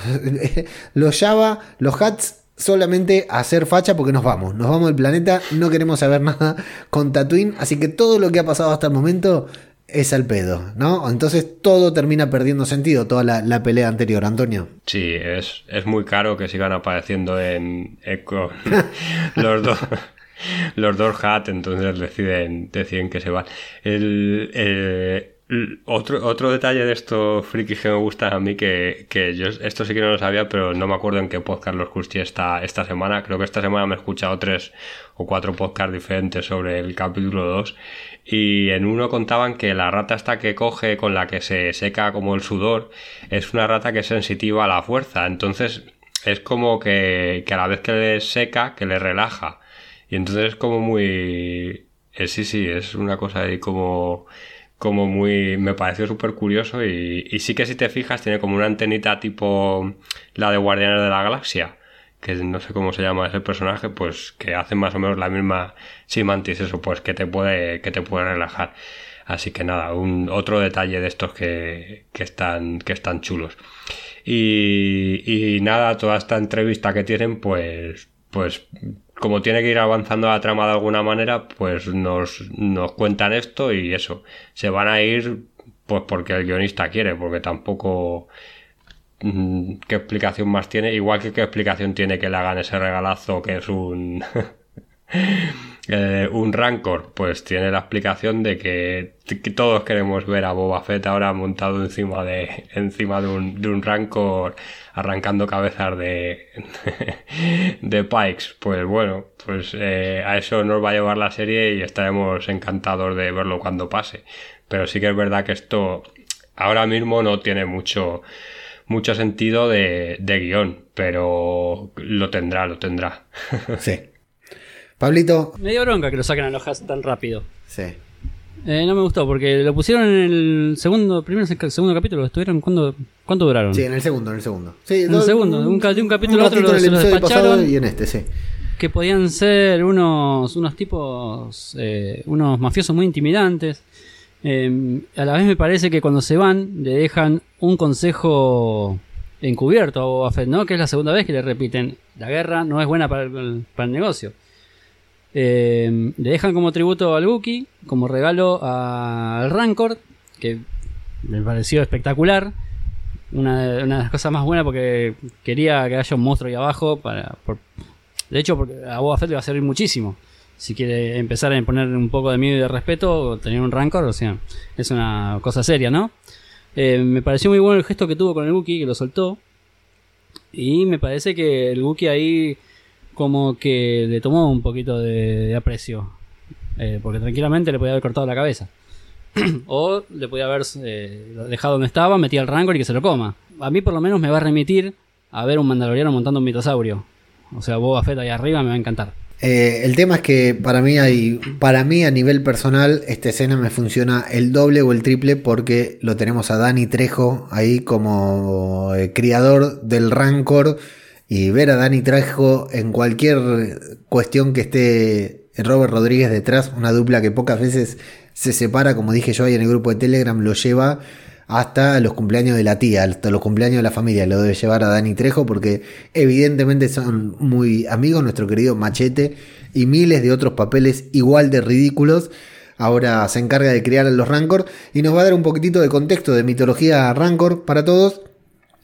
los Java, los Hats, solamente a hacer facha porque nos vamos, nos vamos del planeta, no queremos saber nada con Tatooine, así que todo lo que ha pasado hasta el momento es al pedo, ¿no? Entonces todo termina perdiendo sentido, toda la, pelea anterior, Antonio. Sí, es, es muy caro que sigan apareciendo en, con los dos. Los dos hat, entonces deciden, deciden que se van. El, eh, l- otro, otro detalle de estos frikis que me gustan a mí, que, que yo esto sí que no lo sabía, pero no me acuerdo en qué podcast lo escuché esta, esta semana. Creo que esta semana me he escuchado tres o cuatro podcasts diferentes sobre el capítulo 2. Y en uno contaban que la rata esta que coge, con la que se seca como el sudor, es una rata que es sensitiva a la fuerza. Entonces es como que, que a la vez que le seca, que le relaja. Y entonces es como muy... eh, sí, sí, es una cosa ahí como... Como muy... Me pareció súper curioso y, y sí que si te fijas tiene como una antenita tipo la de Guardianes de la Galaxia que no sé cómo se llama ese personaje, pues que hace más o menos la misma Simantis, eso, pues que te puede, que te puede relajar. Así que nada, un otro detalle de estos que, que están, que están chulos. Y, y nada, toda esta entrevista que tienen, pues, pues como tiene que ir avanzando la trama de alguna manera, pues nos, nos cuentan esto y eso. Se van a ir, pues porque el guionista quiere, porque tampoco qué explicación más tiene, igual que qué explicación tiene que le hagan ese regalazo que es un eh, un Rancor, pues tiene la explicación de que, que todos queremos ver a Boba Fett ahora montado encima de encima de un, de un Rancor arrancando cabezas de de Pikes. Pues bueno, pues eh, a eso nos va a llevar la serie y estaremos encantados de verlo cuando pase. Pero sí que es verdad que esto ahora mismo no tiene mucho mucho sentido de, de guion, pero lo tendrá, lo tendrá. Sí. Pablito, Me dio bronca que lo saquen a los Hats tan rápido. sí. Eh, no me gustó porque lo pusieron en el segundo, primero segundo capítulo. ¿Estuvieron cuándo, cuánto duraron? Sí, en el segundo, en el segundo. Sí, en el segundo, un, de un capítulo a otro lo, se despacharon. y en este, sí. Que podían ser unos, unos tipos, eh, unos mafiosos muy intimidantes. Eh, a la vez me parece que cuando se van le dejan un consejo encubierto a Boba ¿no? Que es la segunda vez que le repiten, la guerra no es buena para el, para el negocio. Eh, le dejan como tributo al Wookiee, como regalo al Rancor, que me pareció espectacular. Una de, las cosas más buenas porque quería que haya un monstruo ahí abajo. Para, de hecho, porque a Boba Fett le va a servir muchísimo. Si quiere empezar a poner un poco de miedo y de respeto, tener un Rancor, o sea, es una cosa seria, ¿no? Eh, me pareció muy bueno el gesto que tuvo con el Wookiee, que lo soltó. Y me parece que el Wookiee ahí como que le tomó un poquito de, aprecio. Eh, porque tranquilamente le podía haber cortado la cabeza. o le podía haber eh, dejado donde estaba, metía el Rancor y que se lo coma. A mí por lo menos me va a remitir a ver un mandaloriano montando un mitosaurio. O sea, Boba Fett ahí arriba me va a encantar. Eh, el tema es que para mí hay, para mí a nivel personal, esta escena me funciona el doble o el triple porque lo tenemos a Dani Trejo ahí como criador del Rancor. Y ver a Dani Trejo en cualquier cuestión que esté Robert Rodríguez detrás, una dupla que pocas veces se separa, como dije yo ahí en el grupo de Telegram, lo lleva hasta los cumpleaños de la tía, hasta los cumpleaños de la familia, lo debe llevar a Dani Trejo porque evidentemente son muy amigos, nuestro querido Machete y miles de otros papeles igual de ridículos. Ahora se encarga de crear los Rancor y nos va a dar un poquitito de contexto de mitología Rancor para todos.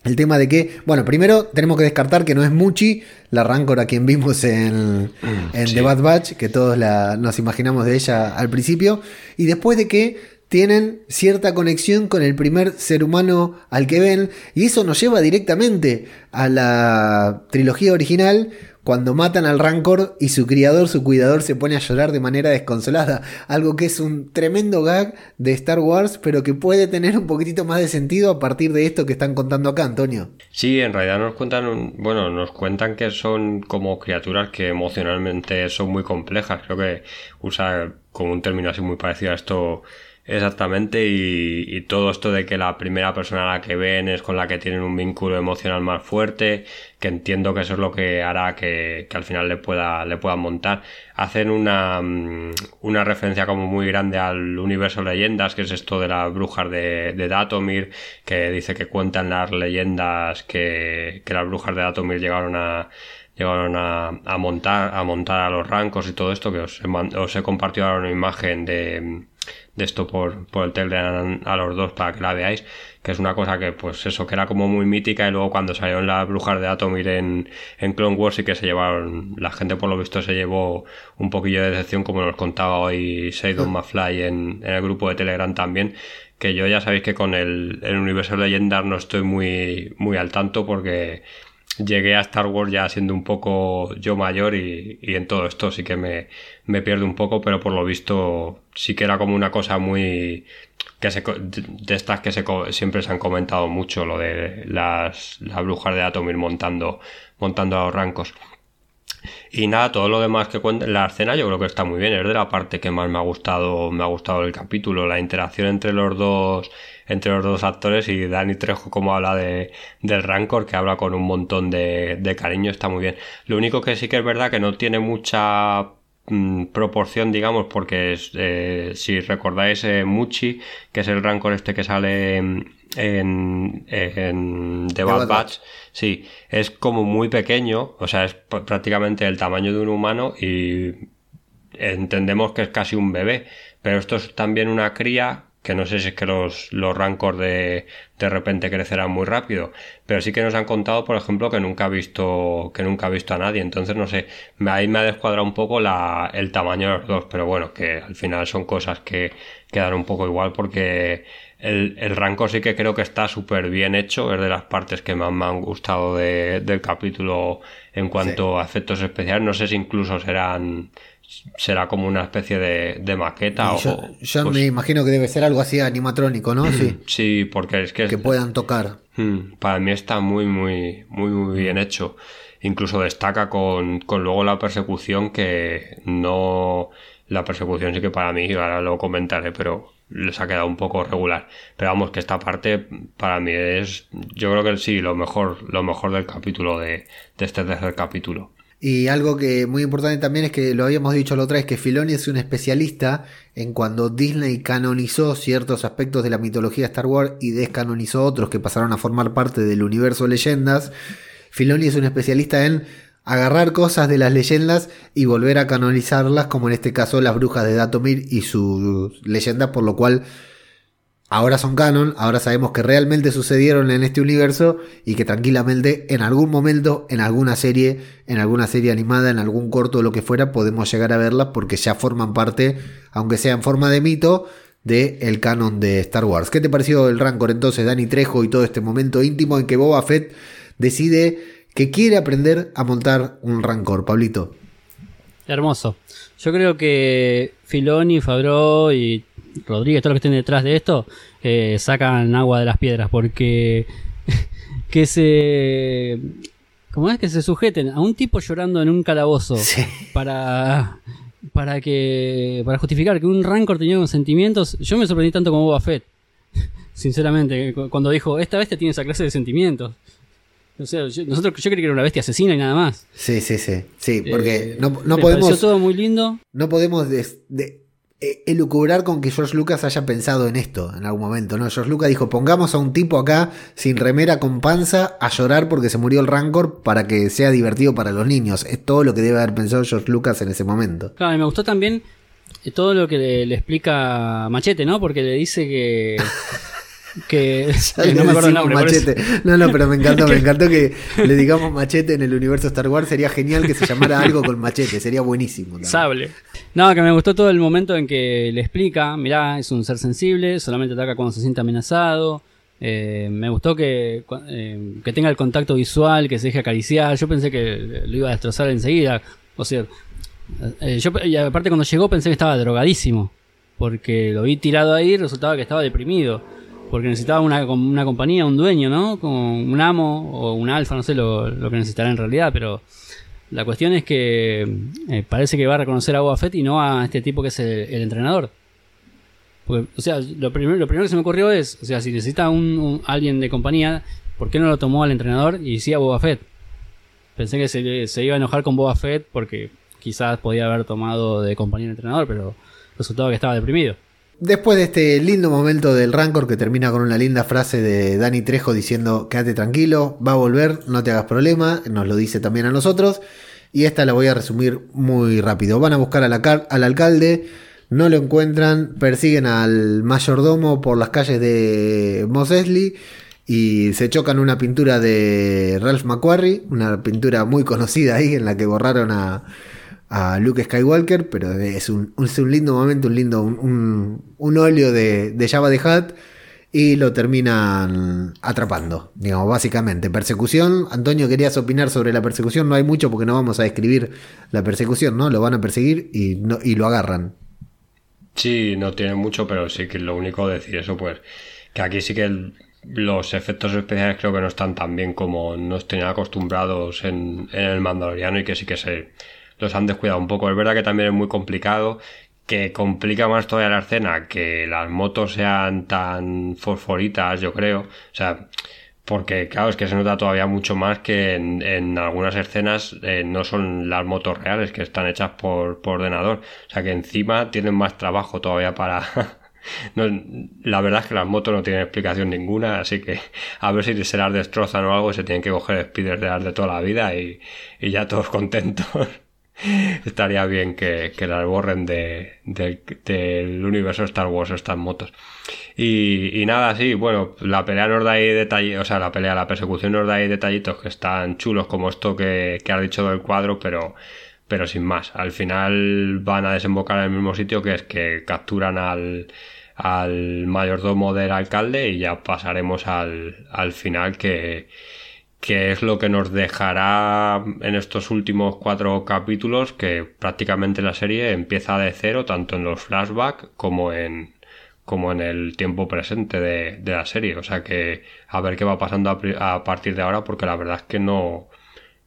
El tema de que, bueno, primero tenemos que descartar que no es Muchi, la Rancor a quien vimos en, mm, en The Bad Batch, que todos la, nos imaginamos de ella al principio, y después de que tienen cierta conexión con el primer ser humano al que ven, y eso nos lleva directamente a la trilogía original, cuando matan al Rancor y su criador, su cuidador, se pone a llorar de manera desconsolada. Algo que es un tremendo gag de Star Wars, pero que puede tener un poquitito más de sentido a partir de esto que están contando acá, Antonio. Sí, en realidad nos cuentan, bueno, nos cuentan que son como criaturas que emocionalmente son muy complejas. Creo que usa como un término así muy parecido a esto Exactamente, y, todo esto de que la primera persona a la que ven es con la que tienen un vínculo emocional más fuerte, que entiendo que eso es lo que hará que, al final le pueda, le puedan montar. Hacen una, mm, una referencia como muy grande al universo leyendas, que es esto de las brujas de, de Datomir, que dice que cuentan las leyendas que, que las brujas de Datomir llegaron a llegaron a, a, montar a montar a los rancos y todo esto que os os he compartido ahora una imagen de, de esto por, por el Telegram a los dos para que la veáis, que es una cosa que pues eso, que era como muy mítica y luego cuando salieron las brujas de Atomir en, en Clone Wars y que se llevaron, la gente por lo visto se llevó un poquillo de decepción como nos contaba hoy Seidon Mafly en, en el grupo de Telegram también, que yo ya sabéis que con el, el universo Legendar no estoy muy, muy al tanto porque llegué a Star Wars ya siendo un poco yo mayor y, en todo esto sí que me, me pierdo un poco, pero por lo visto sí que era como una cosa muy que de estas que se, siempre se han comentado mucho, lo de las, las brujas de Atomir montando, montando a los rancos. Y nada, todo lo demás que cuenta la escena yo creo que está muy bien, es de la parte que más me ha gustado, me ha gustado el capítulo, la interacción entre los dos entre los dos actores y Dani Trejo como habla de, del Rancor, que habla con un montón de, de cariño, está muy bien. Lo único que sí que es verdad que no tiene mucha mm, proporción, digamos, porque eh, si recordáis eh, Muchi, que es el Rancor este que sale en, en The Bad Batch, sí, es como muy pequeño, o sea, es prácticamente el tamaño de un humano y entendemos que es casi un bebé, pero esto es también una cría que no sé si es que los, los rancors de, de repente crecerán muy rápido, pero sí que nos han contado, por ejemplo, que nunca ha visto, que nunca ha visto a nadie, entonces no sé, ahí me ha descuadrado un poco la, el tamaño de los dos, pero bueno, que al final son cosas que quedan un poco igual porque el, el rancor sí que creo que está súper bien hecho, es de las partes que más me han gustado del capítulo en cuanto a efectos especiales, no sé si incluso serán será como una especie de, maqueta. o, yo me imagino que debe ser algo así animatrónico, ¿no? Sí, sí porque es que... Que puedan tocar. Hmm, para mí está muy, muy, muy, muy bien hecho. Incluso destaca con, con luego la persecución que no la persecución sí que para mí, ahora lo comentaré, pero les ha quedado un poco regular. Pero vamos, que esta parte para mí es, yo creo que sí, lo mejor, lo mejor del capítulo, de, de este tercer capítulo. Y algo que muy importante también es que lo habíamos dicho la otra vez que Filoni es un especialista en cuando Disney canonizó ciertos aspectos de la mitología de Star Wars y descanonizó otros que pasaron a formar parte del universo leyendas. Filoni es un especialista en agarrar cosas de las leyendas y volver a canonizarlas, como en este caso las brujas de Datomir y sus leyendas, por lo cual ahora son canon, ahora sabemos que realmente sucedieron en este universo y que tranquilamente en algún momento, en alguna serie, en alguna serie animada, en algún corto o lo que fuera, podemos llegar a verlas porque ya forman parte, aunque sea en forma de mito, del el canon de Star Wars. ¿Qué te pareció el Rancor entonces, Dani Trejo, y todo este momento íntimo en que Boba Fett decide que quiere aprender a montar un Rancor, Pablito. Hermoso. Yo creo que Filoni, Fabro y Rodríguez, todos los que estén detrás de esto, eh, sacan agua de las piedras porque que se... ¿Cómo es? Que se sujeten a un tipo llorando en un calabozo para para que para justificar que un Rancor tenía sentimientos. Yo me sorprendí tanto como Boba Fett. Sinceramente, cuando dijo, esta bestia tiene esa clase de sentimientos. O sea, yo, nosotros, yo creí que era una bestia asesina y nada más. Sí, sí, sí. Sí, porque Eh, no, no me podemos. todo muy lindo. No podemos des- de- eh, elucubrar con que George Lucas haya pensado en esto en algún momento, ¿no? George Lucas dijo, pongamos a un tipo acá sin remera con panza a llorar porque se murió el Rancor para que sea divertido para los niños. Es todo lo que debe haber pensado George Lucas en ese momento. Claro, y me gustó también eh, todo lo que le, le explica Machete, ¿no? Porque le dice que. que no me acuerdo el nombre, machete. No, no, pero me encantó, me encantó que le digamos machete en el universo Star Wars. Sería genial que se llamara algo con machete, sería buenísimo. también. Sable. No, que me gustó todo el momento en que le explica, mirá, es un ser sensible, solamente ataca cuando se siente amenazado. Eh, me gustó que, eh, que tenga el contacto visual, que se deje acariciar. Yo pensé que lo iba a destrozar enseguida. O sea, eh, yo, y aparte cuando llegó pensé que estaba drogadísimo. Porque lo vi tirado ahí y resultaba que estaba deprimido. Porque necesitaba una, una compañía, un dueño, ¿no? Como un amo o un alfa, no sé lo, lo que necesitará en realidad, pero la cuestión es que eh, parece que va a reconocer a Boba Fett y no a este tipo que es el, entrenador. O sea, lo primero, lo primero que se me ocurrió es, o sea, si necesita un, un- alguien de compañía, ¿por qué no lo tomó al entrenador y sí a Boba Fett? Pensé que se, se iba a enojar con Boba Fett porque quizás podía haber tomado de compañía al entrenador, pero resultaba que estaba deprimido. Después de este lindo momento del Rancor que termina con una linda frase de Dani Trejo diciendo quédate tranquilo, va a volver, no te hagas problema, nos lo dice también a nosotros. Y esta la voy a resumir muy rápido. Van a buscar al, alcalde, no lo encuentran, persiguen al mayordomo por las calles de Mos Eisley y se chocan una pintura de Ralph McQuarrie, una pintura muy conocida ahí en la que borraron a, a Luke Skywalker, pero es un, un lindo momento, un lindo, un, un- óleo de, de Java de Hutt y lo terminan atrapando, digamos, básicamente. Persecución, Antonio, querías opinar sobre la persecución, no hay mucho porque no vamos a describir la persecución, ¿no? Lo van a perseguir y, no, y lo agarran. Sí, no tiene mucho, pero sí que lo único decir eso, pues, que aquí sí que los efectos especiales creo que no están tan bien como nos tenían acostumbrados en, en el Mandaloriano y que sí que se los han descuidado un poco. Es verdad que también es muy complicado, que complica más todavía la escena, que las motos sean tan fosforitas, yo creo. O sea, porque claro, es que se nota todavía mucho más que en, algunas escenas eh, no son las motos reales, que están hechas por, por ordenador. O sea que encima tienen más trabajo todavía para... no, la verdad es que las motos no tienen explicación ninguna, así que a ver si se las destrozan o algo se tienen que coger speeders de las de toda la vida y, y ya todos contentos. Estaría bien que, que las borren de, de- del universo Star Wars estas motos. Y, nada, sí, bueno, la pelea nos da ahí detalles, o sea, la pelea, la persecución nos da ahí detallitos que están chulos como esto que, que has dicho del cuadro, pero, pero sin más. Al final van a desembocar en el mismo sitio que es que capturan al, al mayordomo del alcalde y ya pasaremos al, al final que, que es lo que nos dejará en estos últimos cuatro capítulos que prácticamente la serie empieza de cero tanto en los flashbacks como en como en el tiempo presente de, la serie. O sea que a ver qué va pasando a, a partir de ahora porque la verdad es que no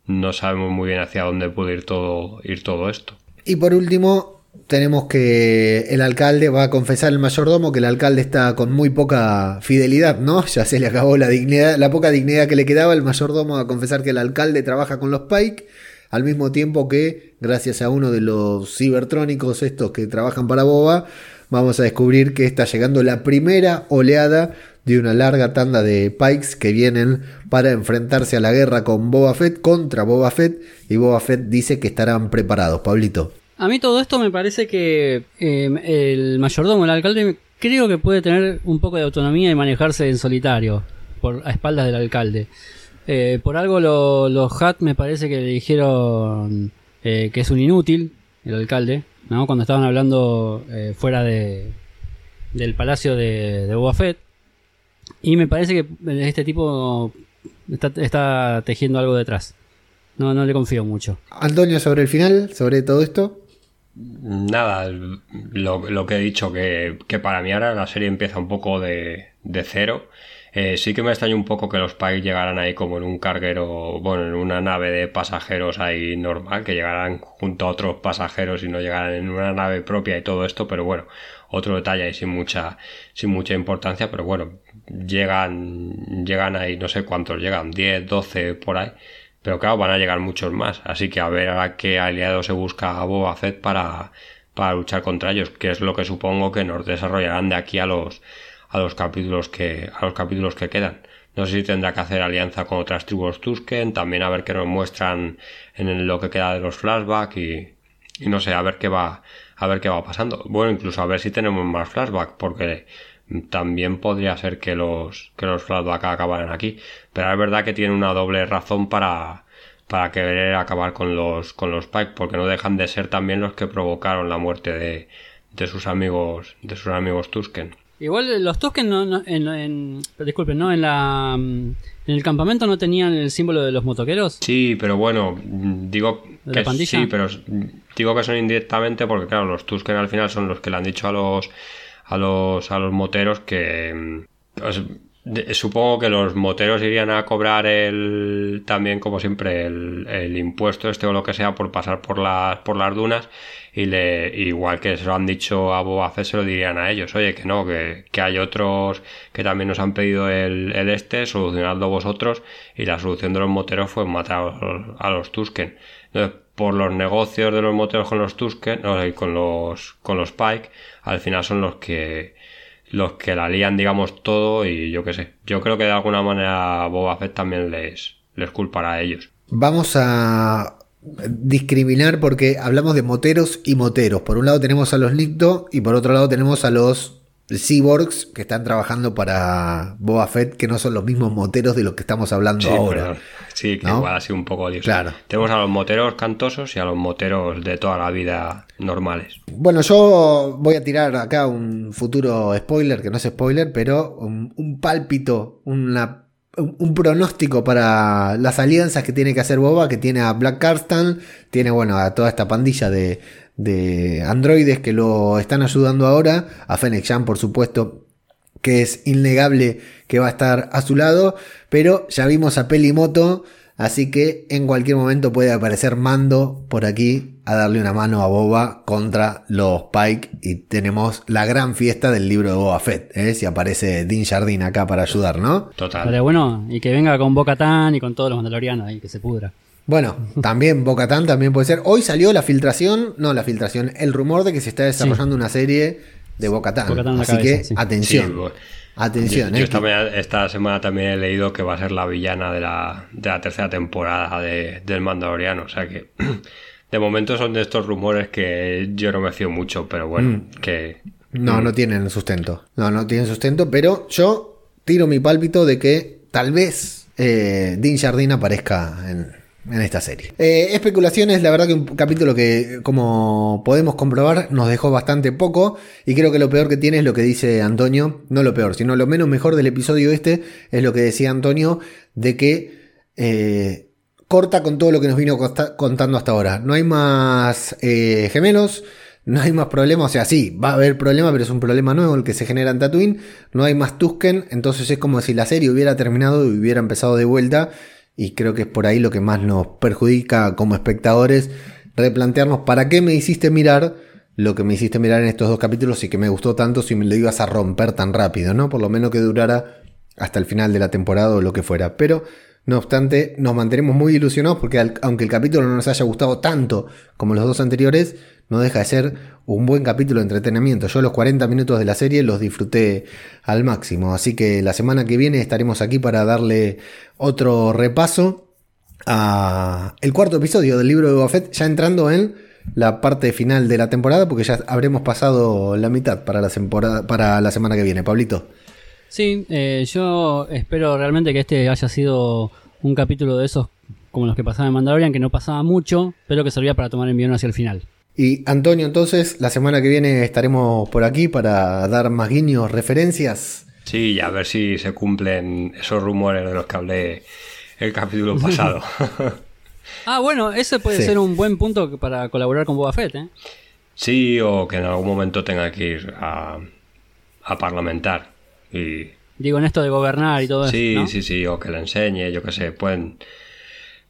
no sabemos muy bien hacia dónde puede ir todo ir todo esto. Y por último, tenemos que el alcalde va a confesar al mayordomo que el alcalde está con muy poca fidelidad, ¿no? Ya se le acabó la dignidad, la poca dignidad que le quedaba. El mayordomo va a confesar que el alcalde trabaja con los Pike, al mismo tiempo que, gracias a uno de los cibertrónicos estos que trabajan para Boba, vamos a descubrir que está llegando la primera oleada de una larga tanda de Pikes que vienen para enfrentarse a la guerra con Boba Fett contra Boba Fett y Boba Fett dice que estarán preparados, Pablito. A mí todo esto me parece que eh, el mayordomo, el alcalde, creo que puede tener un poco de autonomía y manejarse en solitario, por, a espaldas del alcalde. Eh, por algo los Hat me parece que le dijeron eh, que es un inútil, el alcalde, ¿no? cuando estaban hablando fuera de, del palacio de, de Boba. Y me parece que este tipo está, está tejiendo algo detrás. No, no le confío mucho. Antonio, sobre el final, sobre todo esto. Nada, lo, que he dicho, que, para mí ahora la serie empieza un poco de, cero. Eh, sí que me extraña un poco que los Pikes llegaran ahí como en un carguero, bueno, en una nave de pasajeros ahí normal, que llegaran junto a otros pasajeros y no llegaran en una nave propia y todo esto, pero bueno, otro detalle ahí sin mucha, sin mucha importancia, pero bueno, llegan, llegan ahí, no sé cuántos llegan, 10, 12 por ahí. Pero claro, van a llegar muchos más. Así que a ver a qué aliado se busca a Boba Fett para, para luchar contra ellos, que es lo que supongo que nos desarrollarán de aquí a los, a los capítulos que, a los capítulos que quedan. No sé si tendrá que hacer alianza con otras tribus Tusken, también a ver qué nos muestran en lo que queda de los flashbacks y, y no sé, a ver qué va, a ver qué va pasando. Bueno, incluso a ver si tenemos más flashbacks, porque también podría ser que los, que los flashbacks acabaran aquí. Pero es verdad que tiene una doble razón para, para querer acabar con los, con los Pike, porque no dejan de ser también los que provocaron la muerte de, de sus amigos, de sus amigos Tusken. Igual los Tusken no, en, disculpen, ¿no? En la en el campamento no tenían el símbolo de los motoqueros. Sí, pero bueno, digo que sí, pero digo que son indirectamente porque claro, los Tusken al final son los que le han dicho a los a los, a los moteros que... Pues, supongo que los moteros irían a cobrar el también como siempre el, impuesto este o lo que sea por pasar por las por las dunas y le igual que se lo han dicho a Boba Fett se lo dirían a ellos. Oye que no que, hay otros que también nos han pedido el, el, este solucionadlo vosotros. Y la solución de los moteros fue matar a los, a Tusken por los negocios de los moteros con los Tusken con los con los Pike al final son los que los que la lían, digamos, todo y yo qué sé. Yo creo que de alguna manera Boba Fett también les, les culpará a ellos. Vamos a discriminar porque hablamos de moteros y moteros. Por un lado tenemos a los Nicto y por otro lado tenemos a los cyborgs que están trabajando para Boba Fett, que no son los mismos moteros de los que estamos hablando ahora. Sí, que igual ha sido un poco Claro. Tenemos a los moteros cantosos y a los moteros de toda la vida normales. Bueno, yo voy a tirar acá un futuro spoiler, que no es spoiler, pero un, pálpito, una, un, pronóstico para las alianzas que tiene que hacer Boba, que tiene a Black Carstan, tiene bueno a toda esta pandilla de, de androides que lo están ayudando ahora, a Fennec Jan por supuesto, que es innegable que va a estar a su lado, pero ya vimos a Pelimoto, así que en cualquier momento puede aparecer Mando por aquí a darle una mano a Boba contra los Pike y tenemos la gran fiesta del libro de Boba Fett, ¿eh? si aparece Din Jardín acá para ayudar, ¿no? Total. Pero bueno, y que venga con Boca Tan y con todos los mandalorianos ahí, que se pudra. Bueno, también Bocatán también puede ser. Hoy salió la filtración, no la filtración, el rumor de que se está desarrollando una serie de Bocatán. Así que atención. atención. Yo, eh, esta, semana también he leído que va a ser la villana de la, de la tercera temporada de, del Mandaloriano. O sea que de momento son de estos rumores que yo no me fío mucho, pero bueno, mm. que. No, mm. no tienen sustento. No, no tienen sustento, pero yo tiro mi pálpito de que tal vez eh, Dean Jardín aparezca en, en esta serie. Eh, especulaciones, la verdad que un capítulo que, como podemos comprobar, nos dejó bastante poco. Y creo que lo peor que tiene es lo que dice Antonio. No lo peor, sino lo menos mejor del episodio este es lo que decía Antonio, de que eh, corta con todo lo que nos vino contando hasta ahora. No hay más eh, gemelos. No hay más problemas, o sea, sí, va a haber problema, pero es un problema nuevo el que se genera en Tatooine. No hay más Tusken, entonces es como si la serie hubiera terminado y hubiera empezado de vuelta y creo que es por ahí lo que más nos perjudica como espectadores, replantearnos para qué me hiciste mirar lo que me hiciste mirar en estos dos capítulos y que me gustó tanto si me lo ibas a romper tan rápido, ¿no? Por lo menos que durara hasta el final de la temporada o lo que fuera. Pero, no obstante, nos mantenemos muy ilusionados porque aunque el capítulo no nos haya gustado tanto como los dos anteriores, no deja de ser un buen capítulo de entretenimiento. Yo los 40 minutos de la serie los disfruté al máximo. Así que la semana que viene estaremos aquí para darle otro repaso a el cuarto episodio del libro de Buffett, ya entrando en la parte final de la temporada, porque ya habremos pasado la mitad para la, temporada, para la semana que viene. Pablito. Sí, eh, yo espero realmente que este haya sido un capítulo de esos como los que pasaban en Mandalorian, que no pasaba mucho, pero que servía para tomar envión hacia el final. Y Antonio, entonces, la semana que viene estaremos por aquí para dar más guiños, referencias. Sí, y a ver si se cumplen esos rumores de los que hablé el capítulo pasado. ah, bueno, ese puede ser un buen punto para colaborar con Boba Fett, ¿eh? Sí, o que en algún momento tenga que ir a, a parlamentar. Y... Digo, en esto de gobernar y todo eso. Sí, sí, sí, o que le enseñe, yo qué sé, pueden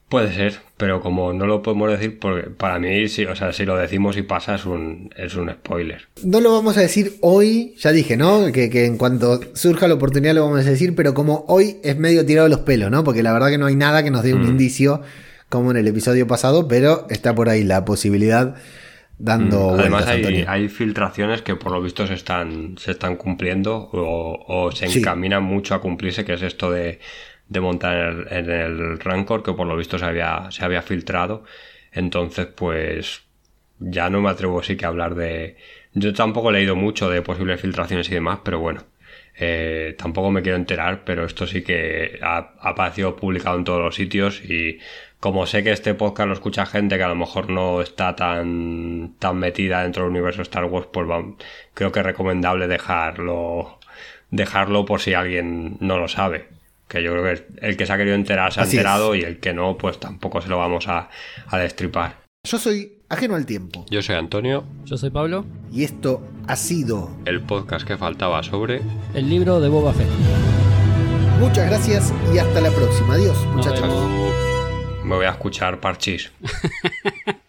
Puede ser, pero como no lo podemos decir, porque para mí, sí, o sea, si lo decimos y pasa es un, es un spoiler. No lo vamos a decir hoy, ya dije, ¿no? Que, en cuanto surja la oportunidad lo vamos a decir, pero como hoy es medio tirado los pelos, ¿no? Porque la verdad que no hay nada que nos dé un mm. indicio como en el episodio pasado, pero está por ahí la posibilidad dando mm. Además hay, hay, filtraciones que por lo visto se están, se están cumpliendo o, se encaminan mucho a cumplirse, que es esto de de montar en el, Rancor, que por lo visto se había, se había filtrado. Entonces, pues ya no me atrevo sí que a hablar de... Yo tampoco he leído mucho de posibles filtraciones y demás, pero bueno, eh, tampoco me quiero enterar, pero esto sí que ha, aparecido publicado en todos los sitios y como sé que este podcast lo escucha gente que a lo mejor no está tan, tan metida dentro del universo Star Wars, pues creo que es recomendable dejarlo, dejarlo por si alguien no lo sabe que yo creo que el que se ha querido enterar se ha enterado y el que no, pues tampoco se lo vamos a, destripar. Yo soy ajeno al tiempo. Yo soy Antonio. Yo soy Pablo. Y esto ha sido el podcast que faltaba sobre el libro de Boba Fett. Muchas gracias y hasta la próxima. Adiós, muchachos. Me voy a escuchar parchis.